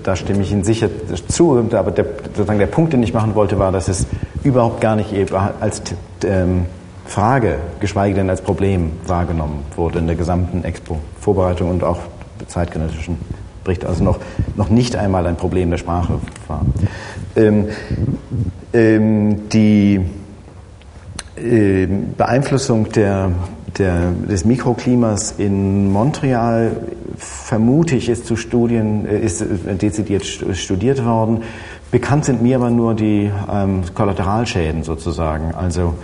da stimme ich Ihnen sicher zu, aber der, sozusagen der Punkt, den ich machen wollte, war, dass es überhaupt gar nicht als ähm, Frage, geschweige denn als Problem wahrgenommen wurde in der gesamten Expo-Vorbereitung und auch zeitgenössischen Bericht, also noch, noch nicht einmal ein Problem der Sprache war. Ähm, ähm, die äh, Beeinflussung der, der, des Mikroklimas in Montreal, vermute ich, ist zu Studien, äh, ist äh, dezidiert studiert worden. Bekannt sind mir aber nur die ähm, Kollateralschäden sozusagen. Also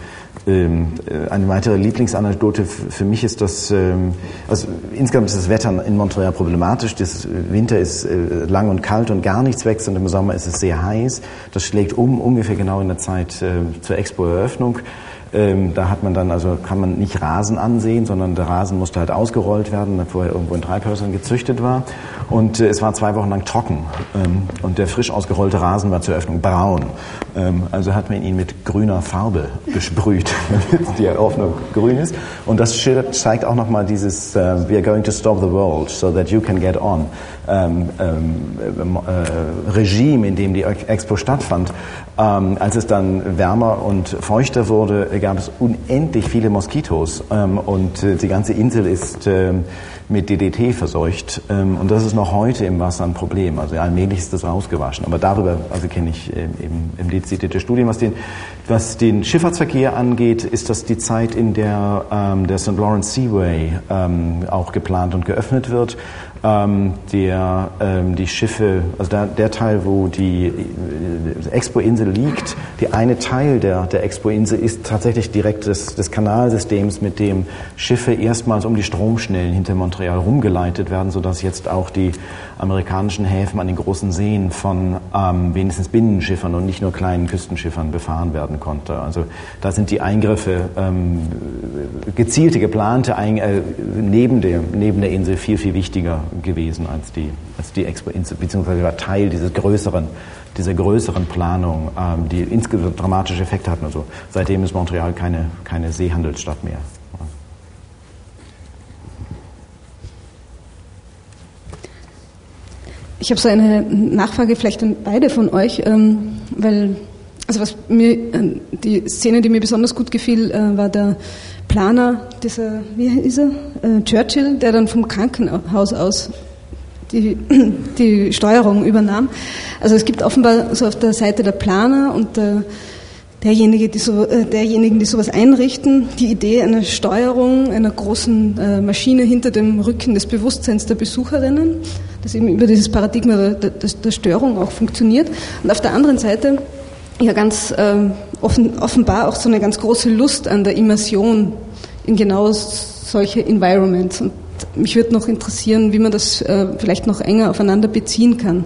ähm, äh, eine weitere Lieblingsanekdote für mich ist, dass ähm, also insgesamt ist das Wetter in Montreal problematisch. Das Winter ist äh, lang und kalt und gar nichts wächst und im Sommer ist es sehr heiß. Das schlägt um ungefähr genau in der Zeit äh, zur Expo-Eröffnung. Ähm, da hat man dann also kann man nicht Rasen ansehen, sondern der Rasen musste halt ausgerollt werden, der vorher irgendwo in Treibhäusern gezüchtet war. Und äh, es war zwei Wochen lang trocken. Ähm, und der frisch ausgerollte Rasen war zur Eröffnung braun. Ähm, also hat man ihn mit grüner Farbe besprüht, damit die Eröffnung grün ist. Und das zeigt auch nochmal dieses uh, We are going to stop the world so that you can get on ähm, ähm, äh, Regime, in dem die Expo stattfand. Ähm, als es dann wärmer und feuchter wurde, gab es unendlich viele Moskitos ähm, und äh, die ganze Insel ist ähm, mit DDT verseucht. Ähm, und das ist noch heute im Wasser ein Problem. Also allmählich ist das rausgewaschen. Aber darüber also kenne ich ähm, eben im dezidierte Studien. Was den, was den Schifffahrtsverkehr angeht, ist das die Zeit, in der ähm, der St. Lawrence Seaway ähm, auch geplant und geöffnet wird. Ähm, der, ähm, die Schiffe, also der, der Teil, wo die äh, Expo-Insel liegt, der eine Teil der, der Expo-Insel ist tatsächlich direkt des, des Kanalsystems, mit dem Schiffe erstmals um die Stromschnellen hinter Montreal rumgeleitet werden, sodass jetzt auch die amerikanischen Häfen an den großen Seen von ähm, wenigstens Binnenschiffern und nicht nur kleinen Küstenschiffern befahren werden konnte. Also da sind die Eingriffe, ähm, gezielte, geplante Ein äh, neben, der, neben der Insel viel, viel wichtiger gewesen als die, als die Expo-Insel, beziehungsweise war Teil dieses größeren, dieser größeren Planung, ähm, die insgesamt dramatische Effekte hatten. Also seitdem ist Montreal keine, keine Seehandelsstadt mehr. Ich habe so eine Nachfrage vielleicht an beide von euch, ähm, weil also was mir äh, die Szene, die mir besonders gut gefiel, äh, war der Planer, dieser wie ist er, äh, Churchill, der dann vom Krankenhaus aus die, die Steuerung übernahm. Also es gibt offenbar so auf der Seite der Planer und der derjenige, die so, äh, derjenigen, die sowas einrichten, die Idee einer Steuerung einer großen äh, Maschine hinter dem Rücken des Bewusstseins der Besucherinnen, das eben über dieses Paradigma der, der, der Störung auch funktioniert. Und auf der anderen Seite ja ganz ähm, offen, offenbar auch so eine ganz große Lust an der Immersion in genau solche Environments. Und mich würde noch interessieren, wie man das äh, vielleicht noch enger aufeinander beziehen kann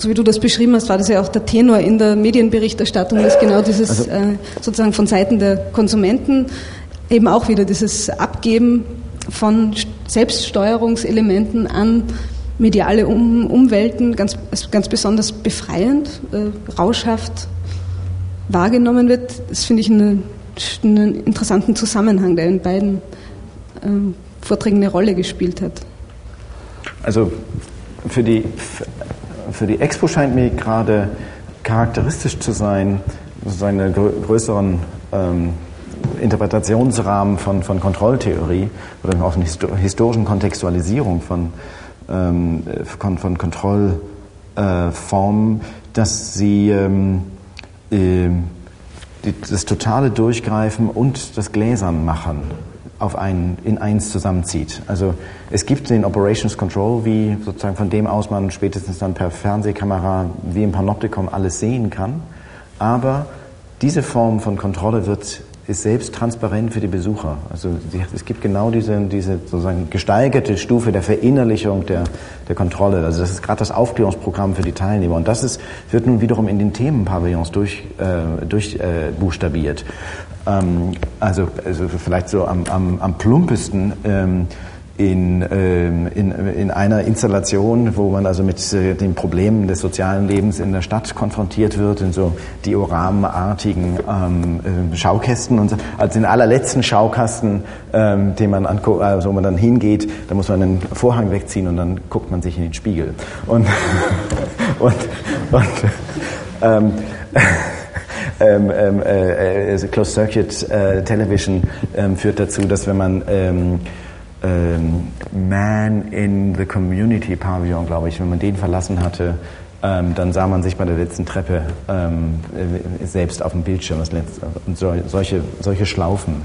so wie du das beschrieben hast, war das ja auch der Tenor in der Medienberichterstattung, dass genau dieses also, äh, sozusagen von Seiten der Konsumenten eben auch wieder dieses Abgeben von Selbststeuerungselementen an mediale um Umwelten ganz, ganz besonders befreiend, äh, rauschhaft wahrgenommen wird. Das finde ich eine, einen interessanten Zusammenhang, der in beiden äh, Vorträgen eine Rolle gespielt hat. Also für die für die Expo scheint mir gerade charakteristisch zu sein, seine größeren ähm, Interpretationsrahmen von, von Kontrolltheorie oder auch eine historischen Kontextualisierung von, ähm, von Kontrollformen, äh, dass sie ähm, äh, die, das totale Durchgreifen und das Gläsern machen auf ein, in eins zusammenzieht. Also es gibt den Operations Control, wie sozusagen von dem aus man spätestens dann per Fernsehkamera wie im Panoptikum alles sehen kann. Aber diese Form von Kontrolle wird ist selbst transparent für die Besucher. Also es gibt genau diese, diese sozusagen gesteigerte Stufe der Verinnerlichung der, der Kontrolle. Also das ist gerade das Aufklärungsprogramm für die Teilnehmer. Und das ist, wird nun wiederum in den Themenpavillons durch, äh, durch äh, buchstabiert. Ähm, also, also vielleicht so am, am, am plumpesten ähm, in, ähm, in, in einer Installation, wo man also mit äh, den Problemen des sozialen Lebens in der Stadt konfrontiert wird, in so dioramenartigen ähm, äh, Schaukästen. Und also den allerletzten Schaukasten, ähm, den man anguckt, also wo man dann hingeht, da muss man einen Vorhang wegziehen und dann guckt man sich in den Spiegel. Und, und, und ähm, ähm, ähm, äh, äh, Closed Circuit äh, Television ähm, führt dazu, dass wenn man ähm, ähm, Man in the Community Pavillon, glaube ich, wenn man den verlassen hatte, ähm, dann sah man sich bei der letzten Treppe äh, selbst auf dem Bildschirm. Und so, solche, solche Schlaufen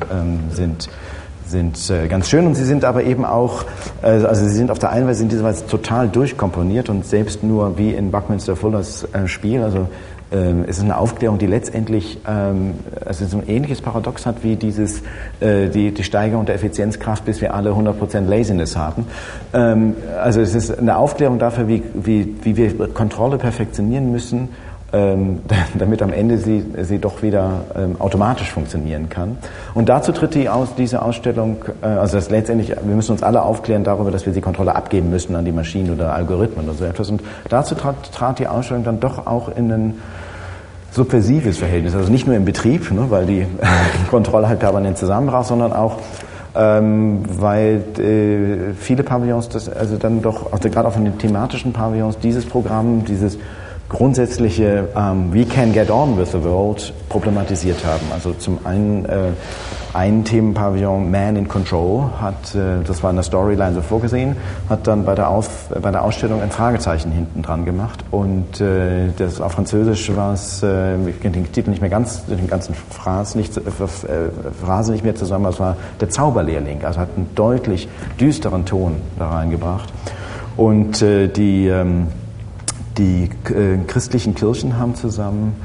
sind sind äh, ganz schön und sie sind aber eben auch, äh, also sie sind auf der einen in dieser Weise total durchkomponiert und selbst nur wie in Buckminster Fullers äh, Spiel, also es ist eine Aufklärung, die letztendlich ähm, also so ein ähnliches Paradox hat wie dieses, äh, die, die Steigerung der Effizienzkraft, bis wir alle 100% Laziness haben. Ähm, also es ist eine Aufklärung dafür, wie, wie, wie wir Kontrolle perfektionieren müssen, ähm, damit am Ende sie, sie doch wieder ähm, automatisch funktionieren kann. Und dazu tritt die aus, diese Ausstellung, äh, also das letztendlich, wir müssen uns alle aufklären darüber, dass wir die Kontrolle abgeben müssen an die Maschinen oder Algorithmen oder so etwas. Und dazu trat, trat die Ausstellung dann doch auch in einen subversives Verhältnis. Also nicht nur im Betrieb, ne, weil die Kontrolle halt permanent zusammenbrach, sondern auch ähm, weil äh, viele Pavillons, das, also dann doch, also gerade auch von den thematischen Pavillons, dieses Programm, dieses grundsätzliche ähm, We can get on with the world problematisiert haben. Also zum einen äh, ein Themenpavillon Man in Control hat, äh, das war in der Storyline so vorgesehen, hat dann bei der, Auf, bei der Ausstellung ein Fragezeichen hinten dran gemacht und äh, das auf Französisch war es, äh, ich kenne den Titel nicht mehr ganz, den ganzen Phrase nicht, äh, Phrase nicht mehr zusammen, es war der Zauberlehrling, also hat einen deutlich düsteren Ton da reingebracht und äh, die ähm, die äh, christlichen Kirchen haben zusammen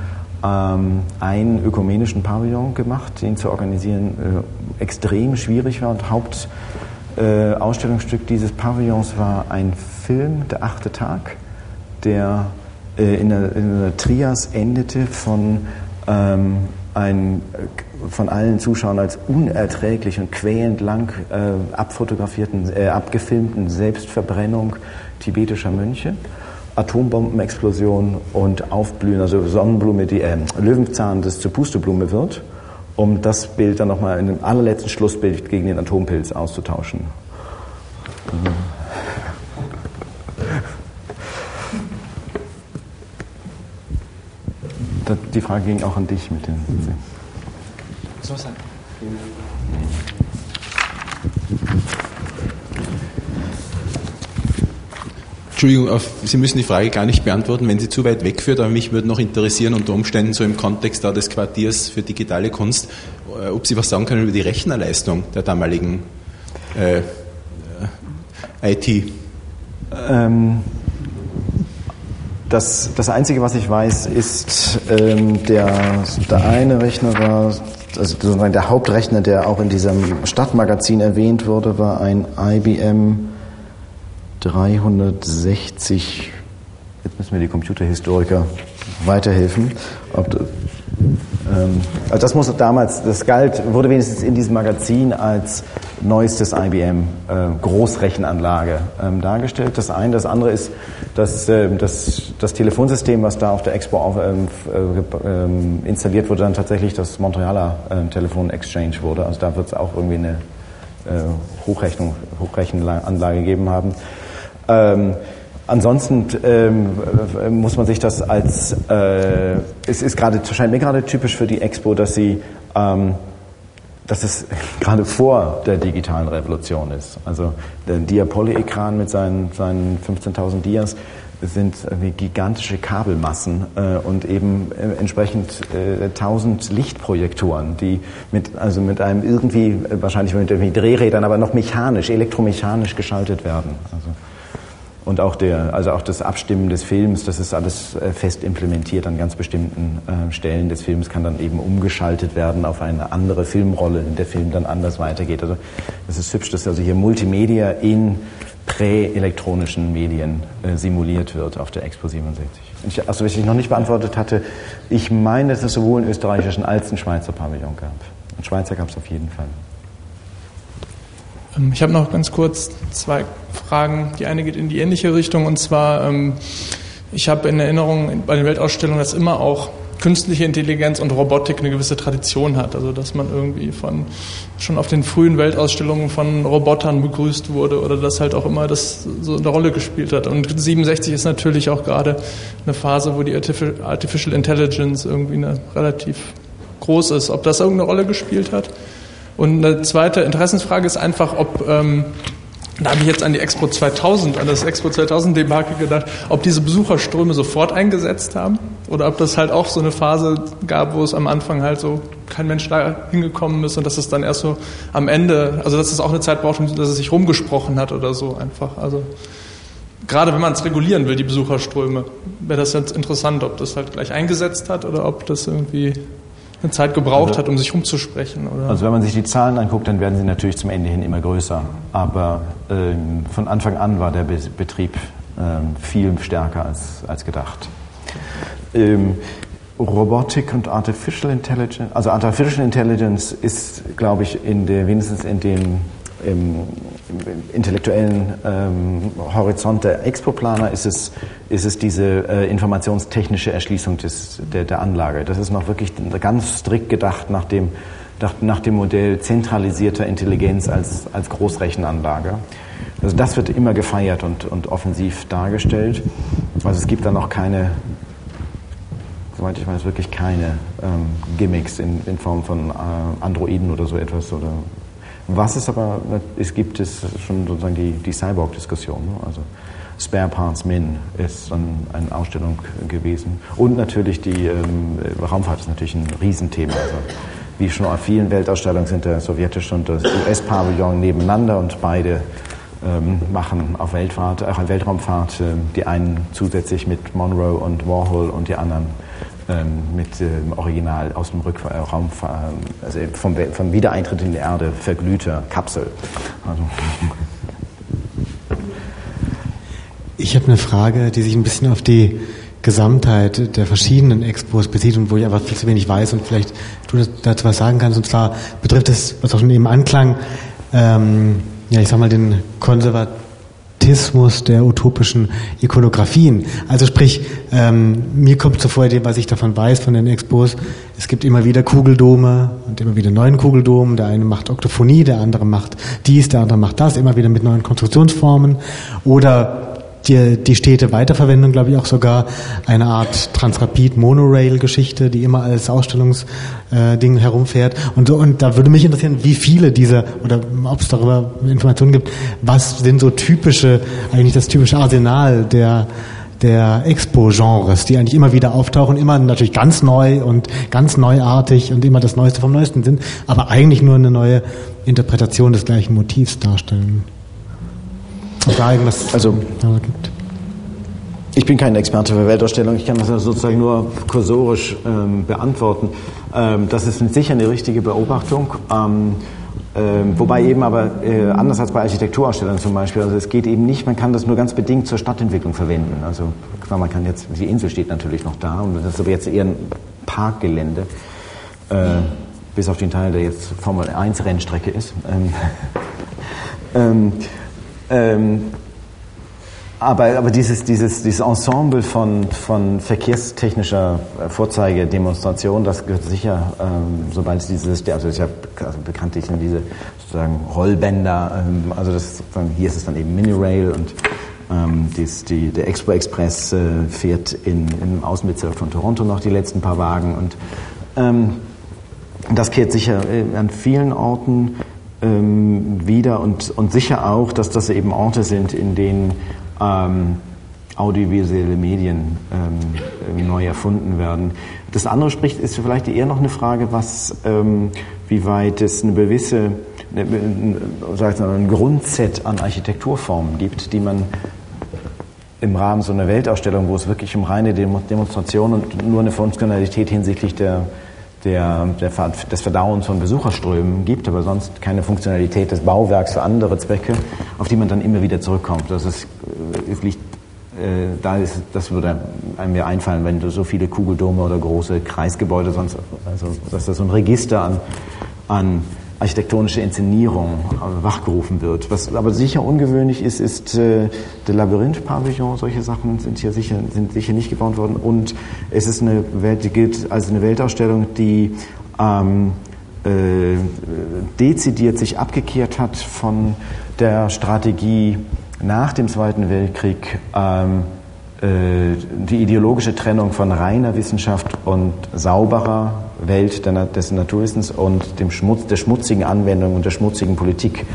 ähm, einen ökumenischen Pavillon gemacht, den zu organisieren äh, extrem schwierig war. Und Hauptausstellungsstück äh, dieses Pavillons war ein Film, Der achte Tag, der äh, in, einer Trias endete von ähm, ein, von allen Zuschauern als unerträglich und quälend lang äh, abfotografierten, äh, abgefilmten Selbstverbrennung tibetischer Mönche. Atombombenexplosion und Aufblühen, also Sonnenblume, die äh, Löwenzahn, das zur Pusteblume wird, um das Bild dann nochmal in dem allerletzten Schlussbild gegen den Atompilz auszutauschen. Die Frage ging auch an dich mit den. Was soll sein? Entschuldigung, Sie müssen die Frage gar nicht beantworten, wenn sie zu weit wegführt, aber mich würde noch interessieren, unter Umständen so im Kontext da des Quartiers für digitale Kunst, äh, ob Sie was sagen können über die Rechnerleistung der damaligen äh, äh IT. Ähm, das, das Einzige, was ich weiß, ist, ähm, der, der eine Rechner war, also sozusagen der Hauptrechner, der auch in diesem Stadtmagazin erwähnt wurde, war ein IBM 360, jetzt müssen mir die Computerhistoriker weiterhelfen. Ob, ähm, also das muss damals, das galt, wurde wenigstens in diesem Magazin als neuestes IBM äh, Großrechenanlage ähm, dargestellt. Das eine, das andere ist, dass äh, das, das Telefonsystem, was da auf der Expo auf, ähm, äh, ähm, installiert wurde, dann tatsächlich das Montrealer ähm, Telefon Exchange wurde. Also da wird es auch irgendwie eine äh, Hochrechnung, Hochrechenanlage gegeben haben. Ähm, ansonsten ähm, muss man sich das als, äh, es ist gerade, scheint mir gerade typisch für die Expo, dass sie, ähm, dass es gerade vor der digitalen Revolution ist. Also der Diapoly-Ekran mit seinen, seinen 15.000 Dias sind gigantische Kabelmassen äh, und eben äh, entsprechend äh, 1000 Lichtprojektoren, die mit, also mit einem irgendwie, äh, wahrscheinlich mit Drehrädern, aber noch mechanisch, elektromechanisch geschaltet werden. Also und auch der, also auch das Abstimmen des Films, das ist alles äh, fest implementiert an ganz bestimmten äh, Stellen des Films, kann dann eben umgeschaltet werden auf eine andere Filmrolle, in der Film dann anders weitergeht. Also das ist hübsch, dass also hier Multimedia in präelektronischen Medien äh, simuliert wird auf der Expo 67. Ich, also was ich noch nicht beantwortet hatte, ich meine, dass es sowohl einen österreichischen als einen Schweizer Pavillon gab. Einen Schweizer gab es auf jeden Fall. Ähm, ich habe noch ganz kurz zwei Fragen. Die eine geht in die ähnliche Richtung und zwar, ähm, ich habe in Erinnerung bei den Weltausstellungen, dass immer auch künstliche Intelligenz und Robotik eine gewisse Tradition hat. Also dass man irgendwie von schon auf den frühen Weltausstellungen von Robotern begrüßt wurde oder dass halt auch immer das so eine Rolle gespielt hat. Und 67 ist natürlich auch gerade eine Phase, wo die Artificial Intelligence irgendwie eine relativ groß ist. Ob das irgendeine Rolle gespielt hat? Und eine zweite Interessensfrage ist einfach, ob, ähm, da habe ich jetzt an die Expo 2000, an das Expo 2000 Debakel gedacht, ob diese Besucherströme sofort eingesetzt haben oder ob das halt auch so eine Phase gab, wo es am Anfang halt so kein Mensch da hingekommen ist und dass es dann erst so am Ende, also dass es auch eine Zeit braucht, dass es sich rumgesprochen hat oder so einfach. Also gerade wenn man es regulieren will, die Besucherströme, wäre das jetzt interessant, ob das halt gleich eingesetzt hat oder ob das irgendwie eine Zeit gebraucht also, hat, um sich rumzusprechen. Oder? Also wenn man sich die Zahlen anguckt, dann werden sie natürlich zum Ende hin immer größer. Aber ähm, von Anfang an war der Be Betrieb ähm, viel stärker als, als gedacht. Ähm, Robotik und Artificial Intelligence, also Artificial Intelligence ist, glaube ich, in der, wenigstens in dem im, im intellektuellen ähm, Horizont der Expo-Planer ist es, ist es diese äh, informationstechnische Erschließung des, der, der Anlage. Das ist noch wirklich ganz strikt gedacht nach dem, nach dem Modell zentralisierter Intelligenz als, als Großrechenanlage. Also das wird immer gefeiert und, und offensiv dargestellt. Also es gibt da noch keine, soweit ich weiß, wirklich keine ähm, Gimmicks in, in Form von äh, Androiden oder so etwas oder was es aber es gibt, ist schon sozusagen die, die Cyborg-Diskussion. Ne? Also Spare Parts Min ist dann eine Ausstellung gewesen. Und natürlich die ähm, Raumfahrt ist natürlich ein Riesenthema. Also wie schon auf vielen Weltausstellungen sind der sowjetische und das US-Pavillon nebeneinander und beide ähm, machen auf Weltfahrt, äh, Weltraumfahrt, äh, die einen zusätzlich mit Monroe und Warhol und die anderen ähm, mit dem Original aus dem Rückraum, äh, also vom, vom Wiedereintritt in die Erde verglühter Kapsel. Also. Ich habe eine Frage, die sich ein bisschen auf die Gesamtheit der verschiedenen Expos bezieht und wo ich aber viel zu wenig weiß und vielleicht du dazu was sagen kannst. Und zwar betrifft es, was auch schon eben anklang, ähm, ja, ich sag mal, den konservativen Pragmatismus der utopischen Ikonografien. Also sprich, ähm, mir kommt zuvor, was ich davon weiß von den Expos, es gibt immer wieder Kugeldome und immer wieder neuen Kugeldomen. Der eine macht Oktophonie, der andere macht dies, der andere macht das, immer wieder mit neuen Konstruktionsformen. Oder die, die Städte weiterverwenden, glaube ich, auch sogar eine Art Transrapid-Monorail-Geschichte, die immer als Ausstellungsding äh, herumfährt. Und, so, und da würde mich interessieren, wie viele dieser, oder ob es darüber Informationen gibt, was sind so typische, eigentlich das typische Arsenal der der Expo-Genres, die eigentlich immer wieder auftauchen, immer natürlich ganz neu und ganz neuartig und immer das Neueste vom Neuesten sind, aber eigentlich nur eine neue Interpretation des gleichen Motivs darstellen sagen, was also, gibt? Ich bin kein Experte für Weltausstellung, ich kann das sozusagen nur kursorisch ähm, beantworten. Ähm, das ist sicher eine richtige Beobachtung. Ähm, ähm, wobei eben aber äh, anders als bei Architekturausstellungen zum Beispiel, also es geht eben nicht, man kann das nur ganz bedingt zur Stadtentwicklung verwenden. Also man kann jetzt, die Insel steht natürlich noch da und das ist aber jetzt eher ein Parkgelände, äh, bis auf den Teil, der jetzt Formel 1 Rennstrecke ist. Ähm, aber, aber dieses, dieses, dieses Ensemble von, von verkehrstechnischer Vorzeigedemonstration, das gehört sicher, ähm, sobald es dieses, also ich habe also bekanntlich diese sozusagen Rollbänder, ähm, also das, hier ist es dann eben Mini-Rail und ähm, dies, die, der Expo Express äh, fährt in, im Außenbezirk von Toronto noch die letzten paar Wagen und ähm, das kehrt sicher äh, an vielen Orten ähm, wieder und, und sicher auch, dass das eben Orte sind, in denen ähm, audiovisuelle Medien ähm, neu erfunden werden. Das andere spricht, ist vielleicht eher noch eine Frage, was, ähm, wie weit es eine gewisse, eine, ein Grundset an Architekturformen gibt, die man im Rahmen so einer Weltausstellung, wo es wirklich um reine Demonstration und nur eine Funktionalität hinsichtlich der, der, der, des Verdauens von Besucherströmen gibt, aber sonst keine Funktionalität des Bauwerks für andere Zwecke, auf die man dann immer wieder zurückkommt. Das ist, es liegt, äh, da ist, das würde einem mir einfallen, wenn du so viele Kugeldome oder große Kreisgebäude sonst, also dass das so ein Register an, an architektonische Inszenierung äh, wachgerufen wird. Was aber sicher ungewöhnlich ist, ist äh, der Labyrinth-Pavillon. Solche Sachen sind hier sicher, sind sicher nicht gebaut worden. Und es ist eine Welt, die gilt als eine Weltausstellung, die ähm, äh, dezidiert sich abgekehrt hat von der Strategie nach dem Zweiten Weltkrieg, ähm, äh, die ideologische Trennung von reiner Wissenschaft und sauberer Welt des Naturwissens und dem Schmutz, der schmutzigen Anwendung und der schmutzigen Politik.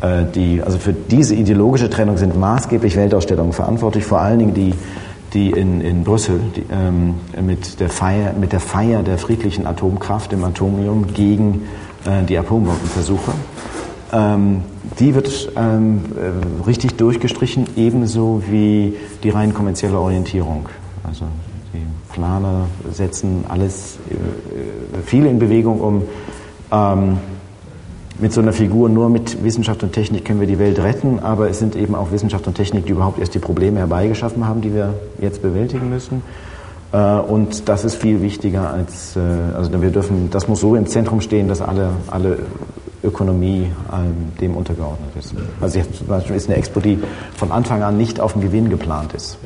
Äh, die, also für diese ideologische Trennung sind maßgeblich Weltausstellungen verantwortlich, vor allen Dingen die, die in, in Brüssel die, ähm, mit, der Feier, mit der Feier der friedlichen Atomkraft im Atomium gegen äh, die Atombombenversuche. Ähm, die wird ähm, äh, richtig durchgestrichen, ebenso wie die rein kommerzielle Orientierung. Also Planer setzen alles äh, viel in Bewegung, um ähm, mit so einer Figur nur mit Wissenschaft und Technik können wir die Welt retten, aber es sind eben auch Wissenschaft und Technik, die überhaupt erst die Probleme herbeigeschaffen haben, die wir jetzt bewältigen müssen. Äh, und das ist viel wichtiger als, äh, also wir dürfen, das muss so im Zentrum stehen, dass alle, alle Ökonomie ähm, dem untergeordnet ist. Also zum Beispiel ist eine Expo, die von Anfang an nicht auf den Gewinn geplant ist.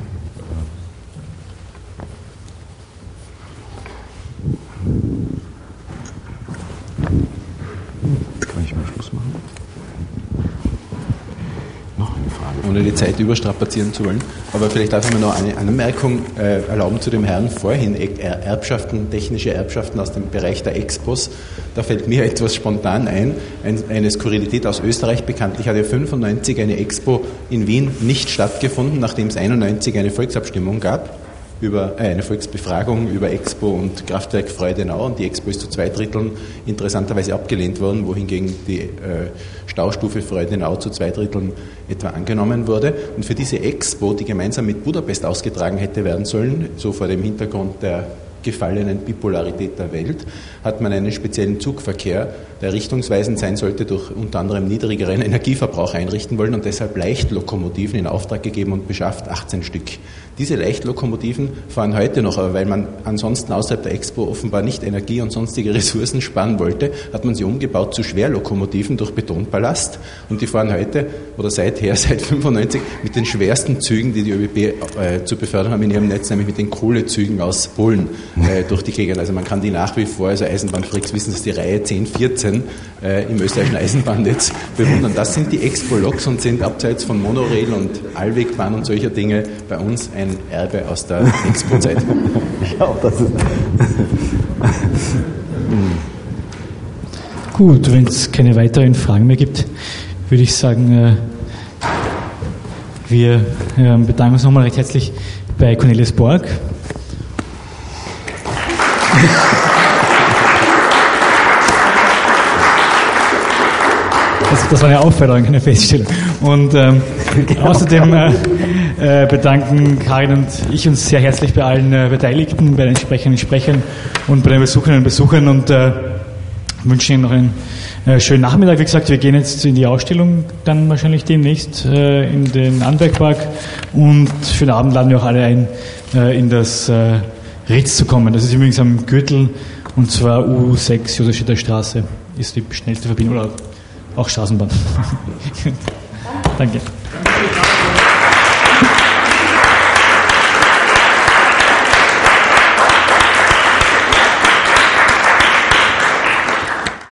Ohne die Zeit überstrapazieren zu wollen. Aber vielleicht darf ich mir noch eine Anmerkung äh, erlauben zu dem Herrn vorhin, Erbschaften, technische Erbschaften aus dem Bereich der Expos. Da fällt mir etwas spontan ein, ein eine Skurrilität aus Österreich. Bekanntlich hat ja 95 eine Expo in Wien nicht stattgefunden, nachdem es 91 eine Volksabstimmung gab über äh, eine Volksbefragung über Expo und Kraftwerk Freudenau und die Expo ist zu zwei Dritteln interessanterweise abgelehnt worden, wohingegen die äh, Staustufe Freudenau zu zwei Dritteln etwa angenommen wurde. Und für diese Expo, die gemeinsam mit Budapest ausgetragen hätte werden sollen, so vor dem Hintergrund der gefallenen Bipolarität der Welt, hat man einen speziellen Zugverkehr, der richtungsweisend sein sollte, durch unter anderem niedrigeren Energieverbrauch einrichten wollen und deshalb Leichtlokomotiven in Auftrag gegeben und beschafft, 18 Stück. Diese Leichtlokomotiven fahren heute noch, aber weil man ansonsten außerhalb der Expo offenbar nicht Energie und sonstige Ressourcen sparen wollte, hat man sie umgebaut zu Schwerlokomotiven durch Betonballast und die fahren heute oder seither, seit 95, mit den schwersten Zügen, die die ÖBB äh, zu befördern haben in ihrem Netz, nämlich mit den Kohlezügen aus Polen äh, durch die Gegend. Also man kann die nach wie vor, also Eisenbahnfreaks wissen, dass die Reihe 10, 14 äh, im österreichischen Eisenbahnnetz bewundern. Das sind die Expo-Loks und sind abseits von Monorail und Allwegbahn und solcher Dinge bei uns ein Erbe aus der Expo-Zeit. ja, das ist. Gut, wenn es keine weiteren Fragen mehr gibt, würde ich sagen, äh, wir äh, bedanken uns nochmal recht herzlich bei Cornelius Borg. Das, das, war eine Aufforderung, keine Feststellung. Und ähm, außerdem äh, äh, bedanken Karin und ich uns sehr herzlich bei allen äh, Beteiligten, bei den entsprechenden Sprechern und bei den Besucherinnen und Besuchern und äh, wünschen Ihnen noch einen äh, schönen Nachmittag. Wie gesagt, wir gehen jetzt in die Ausstellung dann wahrscheinlich demnächst äh, in den Anbergpark und für den Abend laden wir auch alle ein, in das Ritz zu kommen. Das ist übrigens am Gürtel und zwar U6 Josefstädter Straße ist die schnellste Verbindung oder auch Straßenbahn. Danke.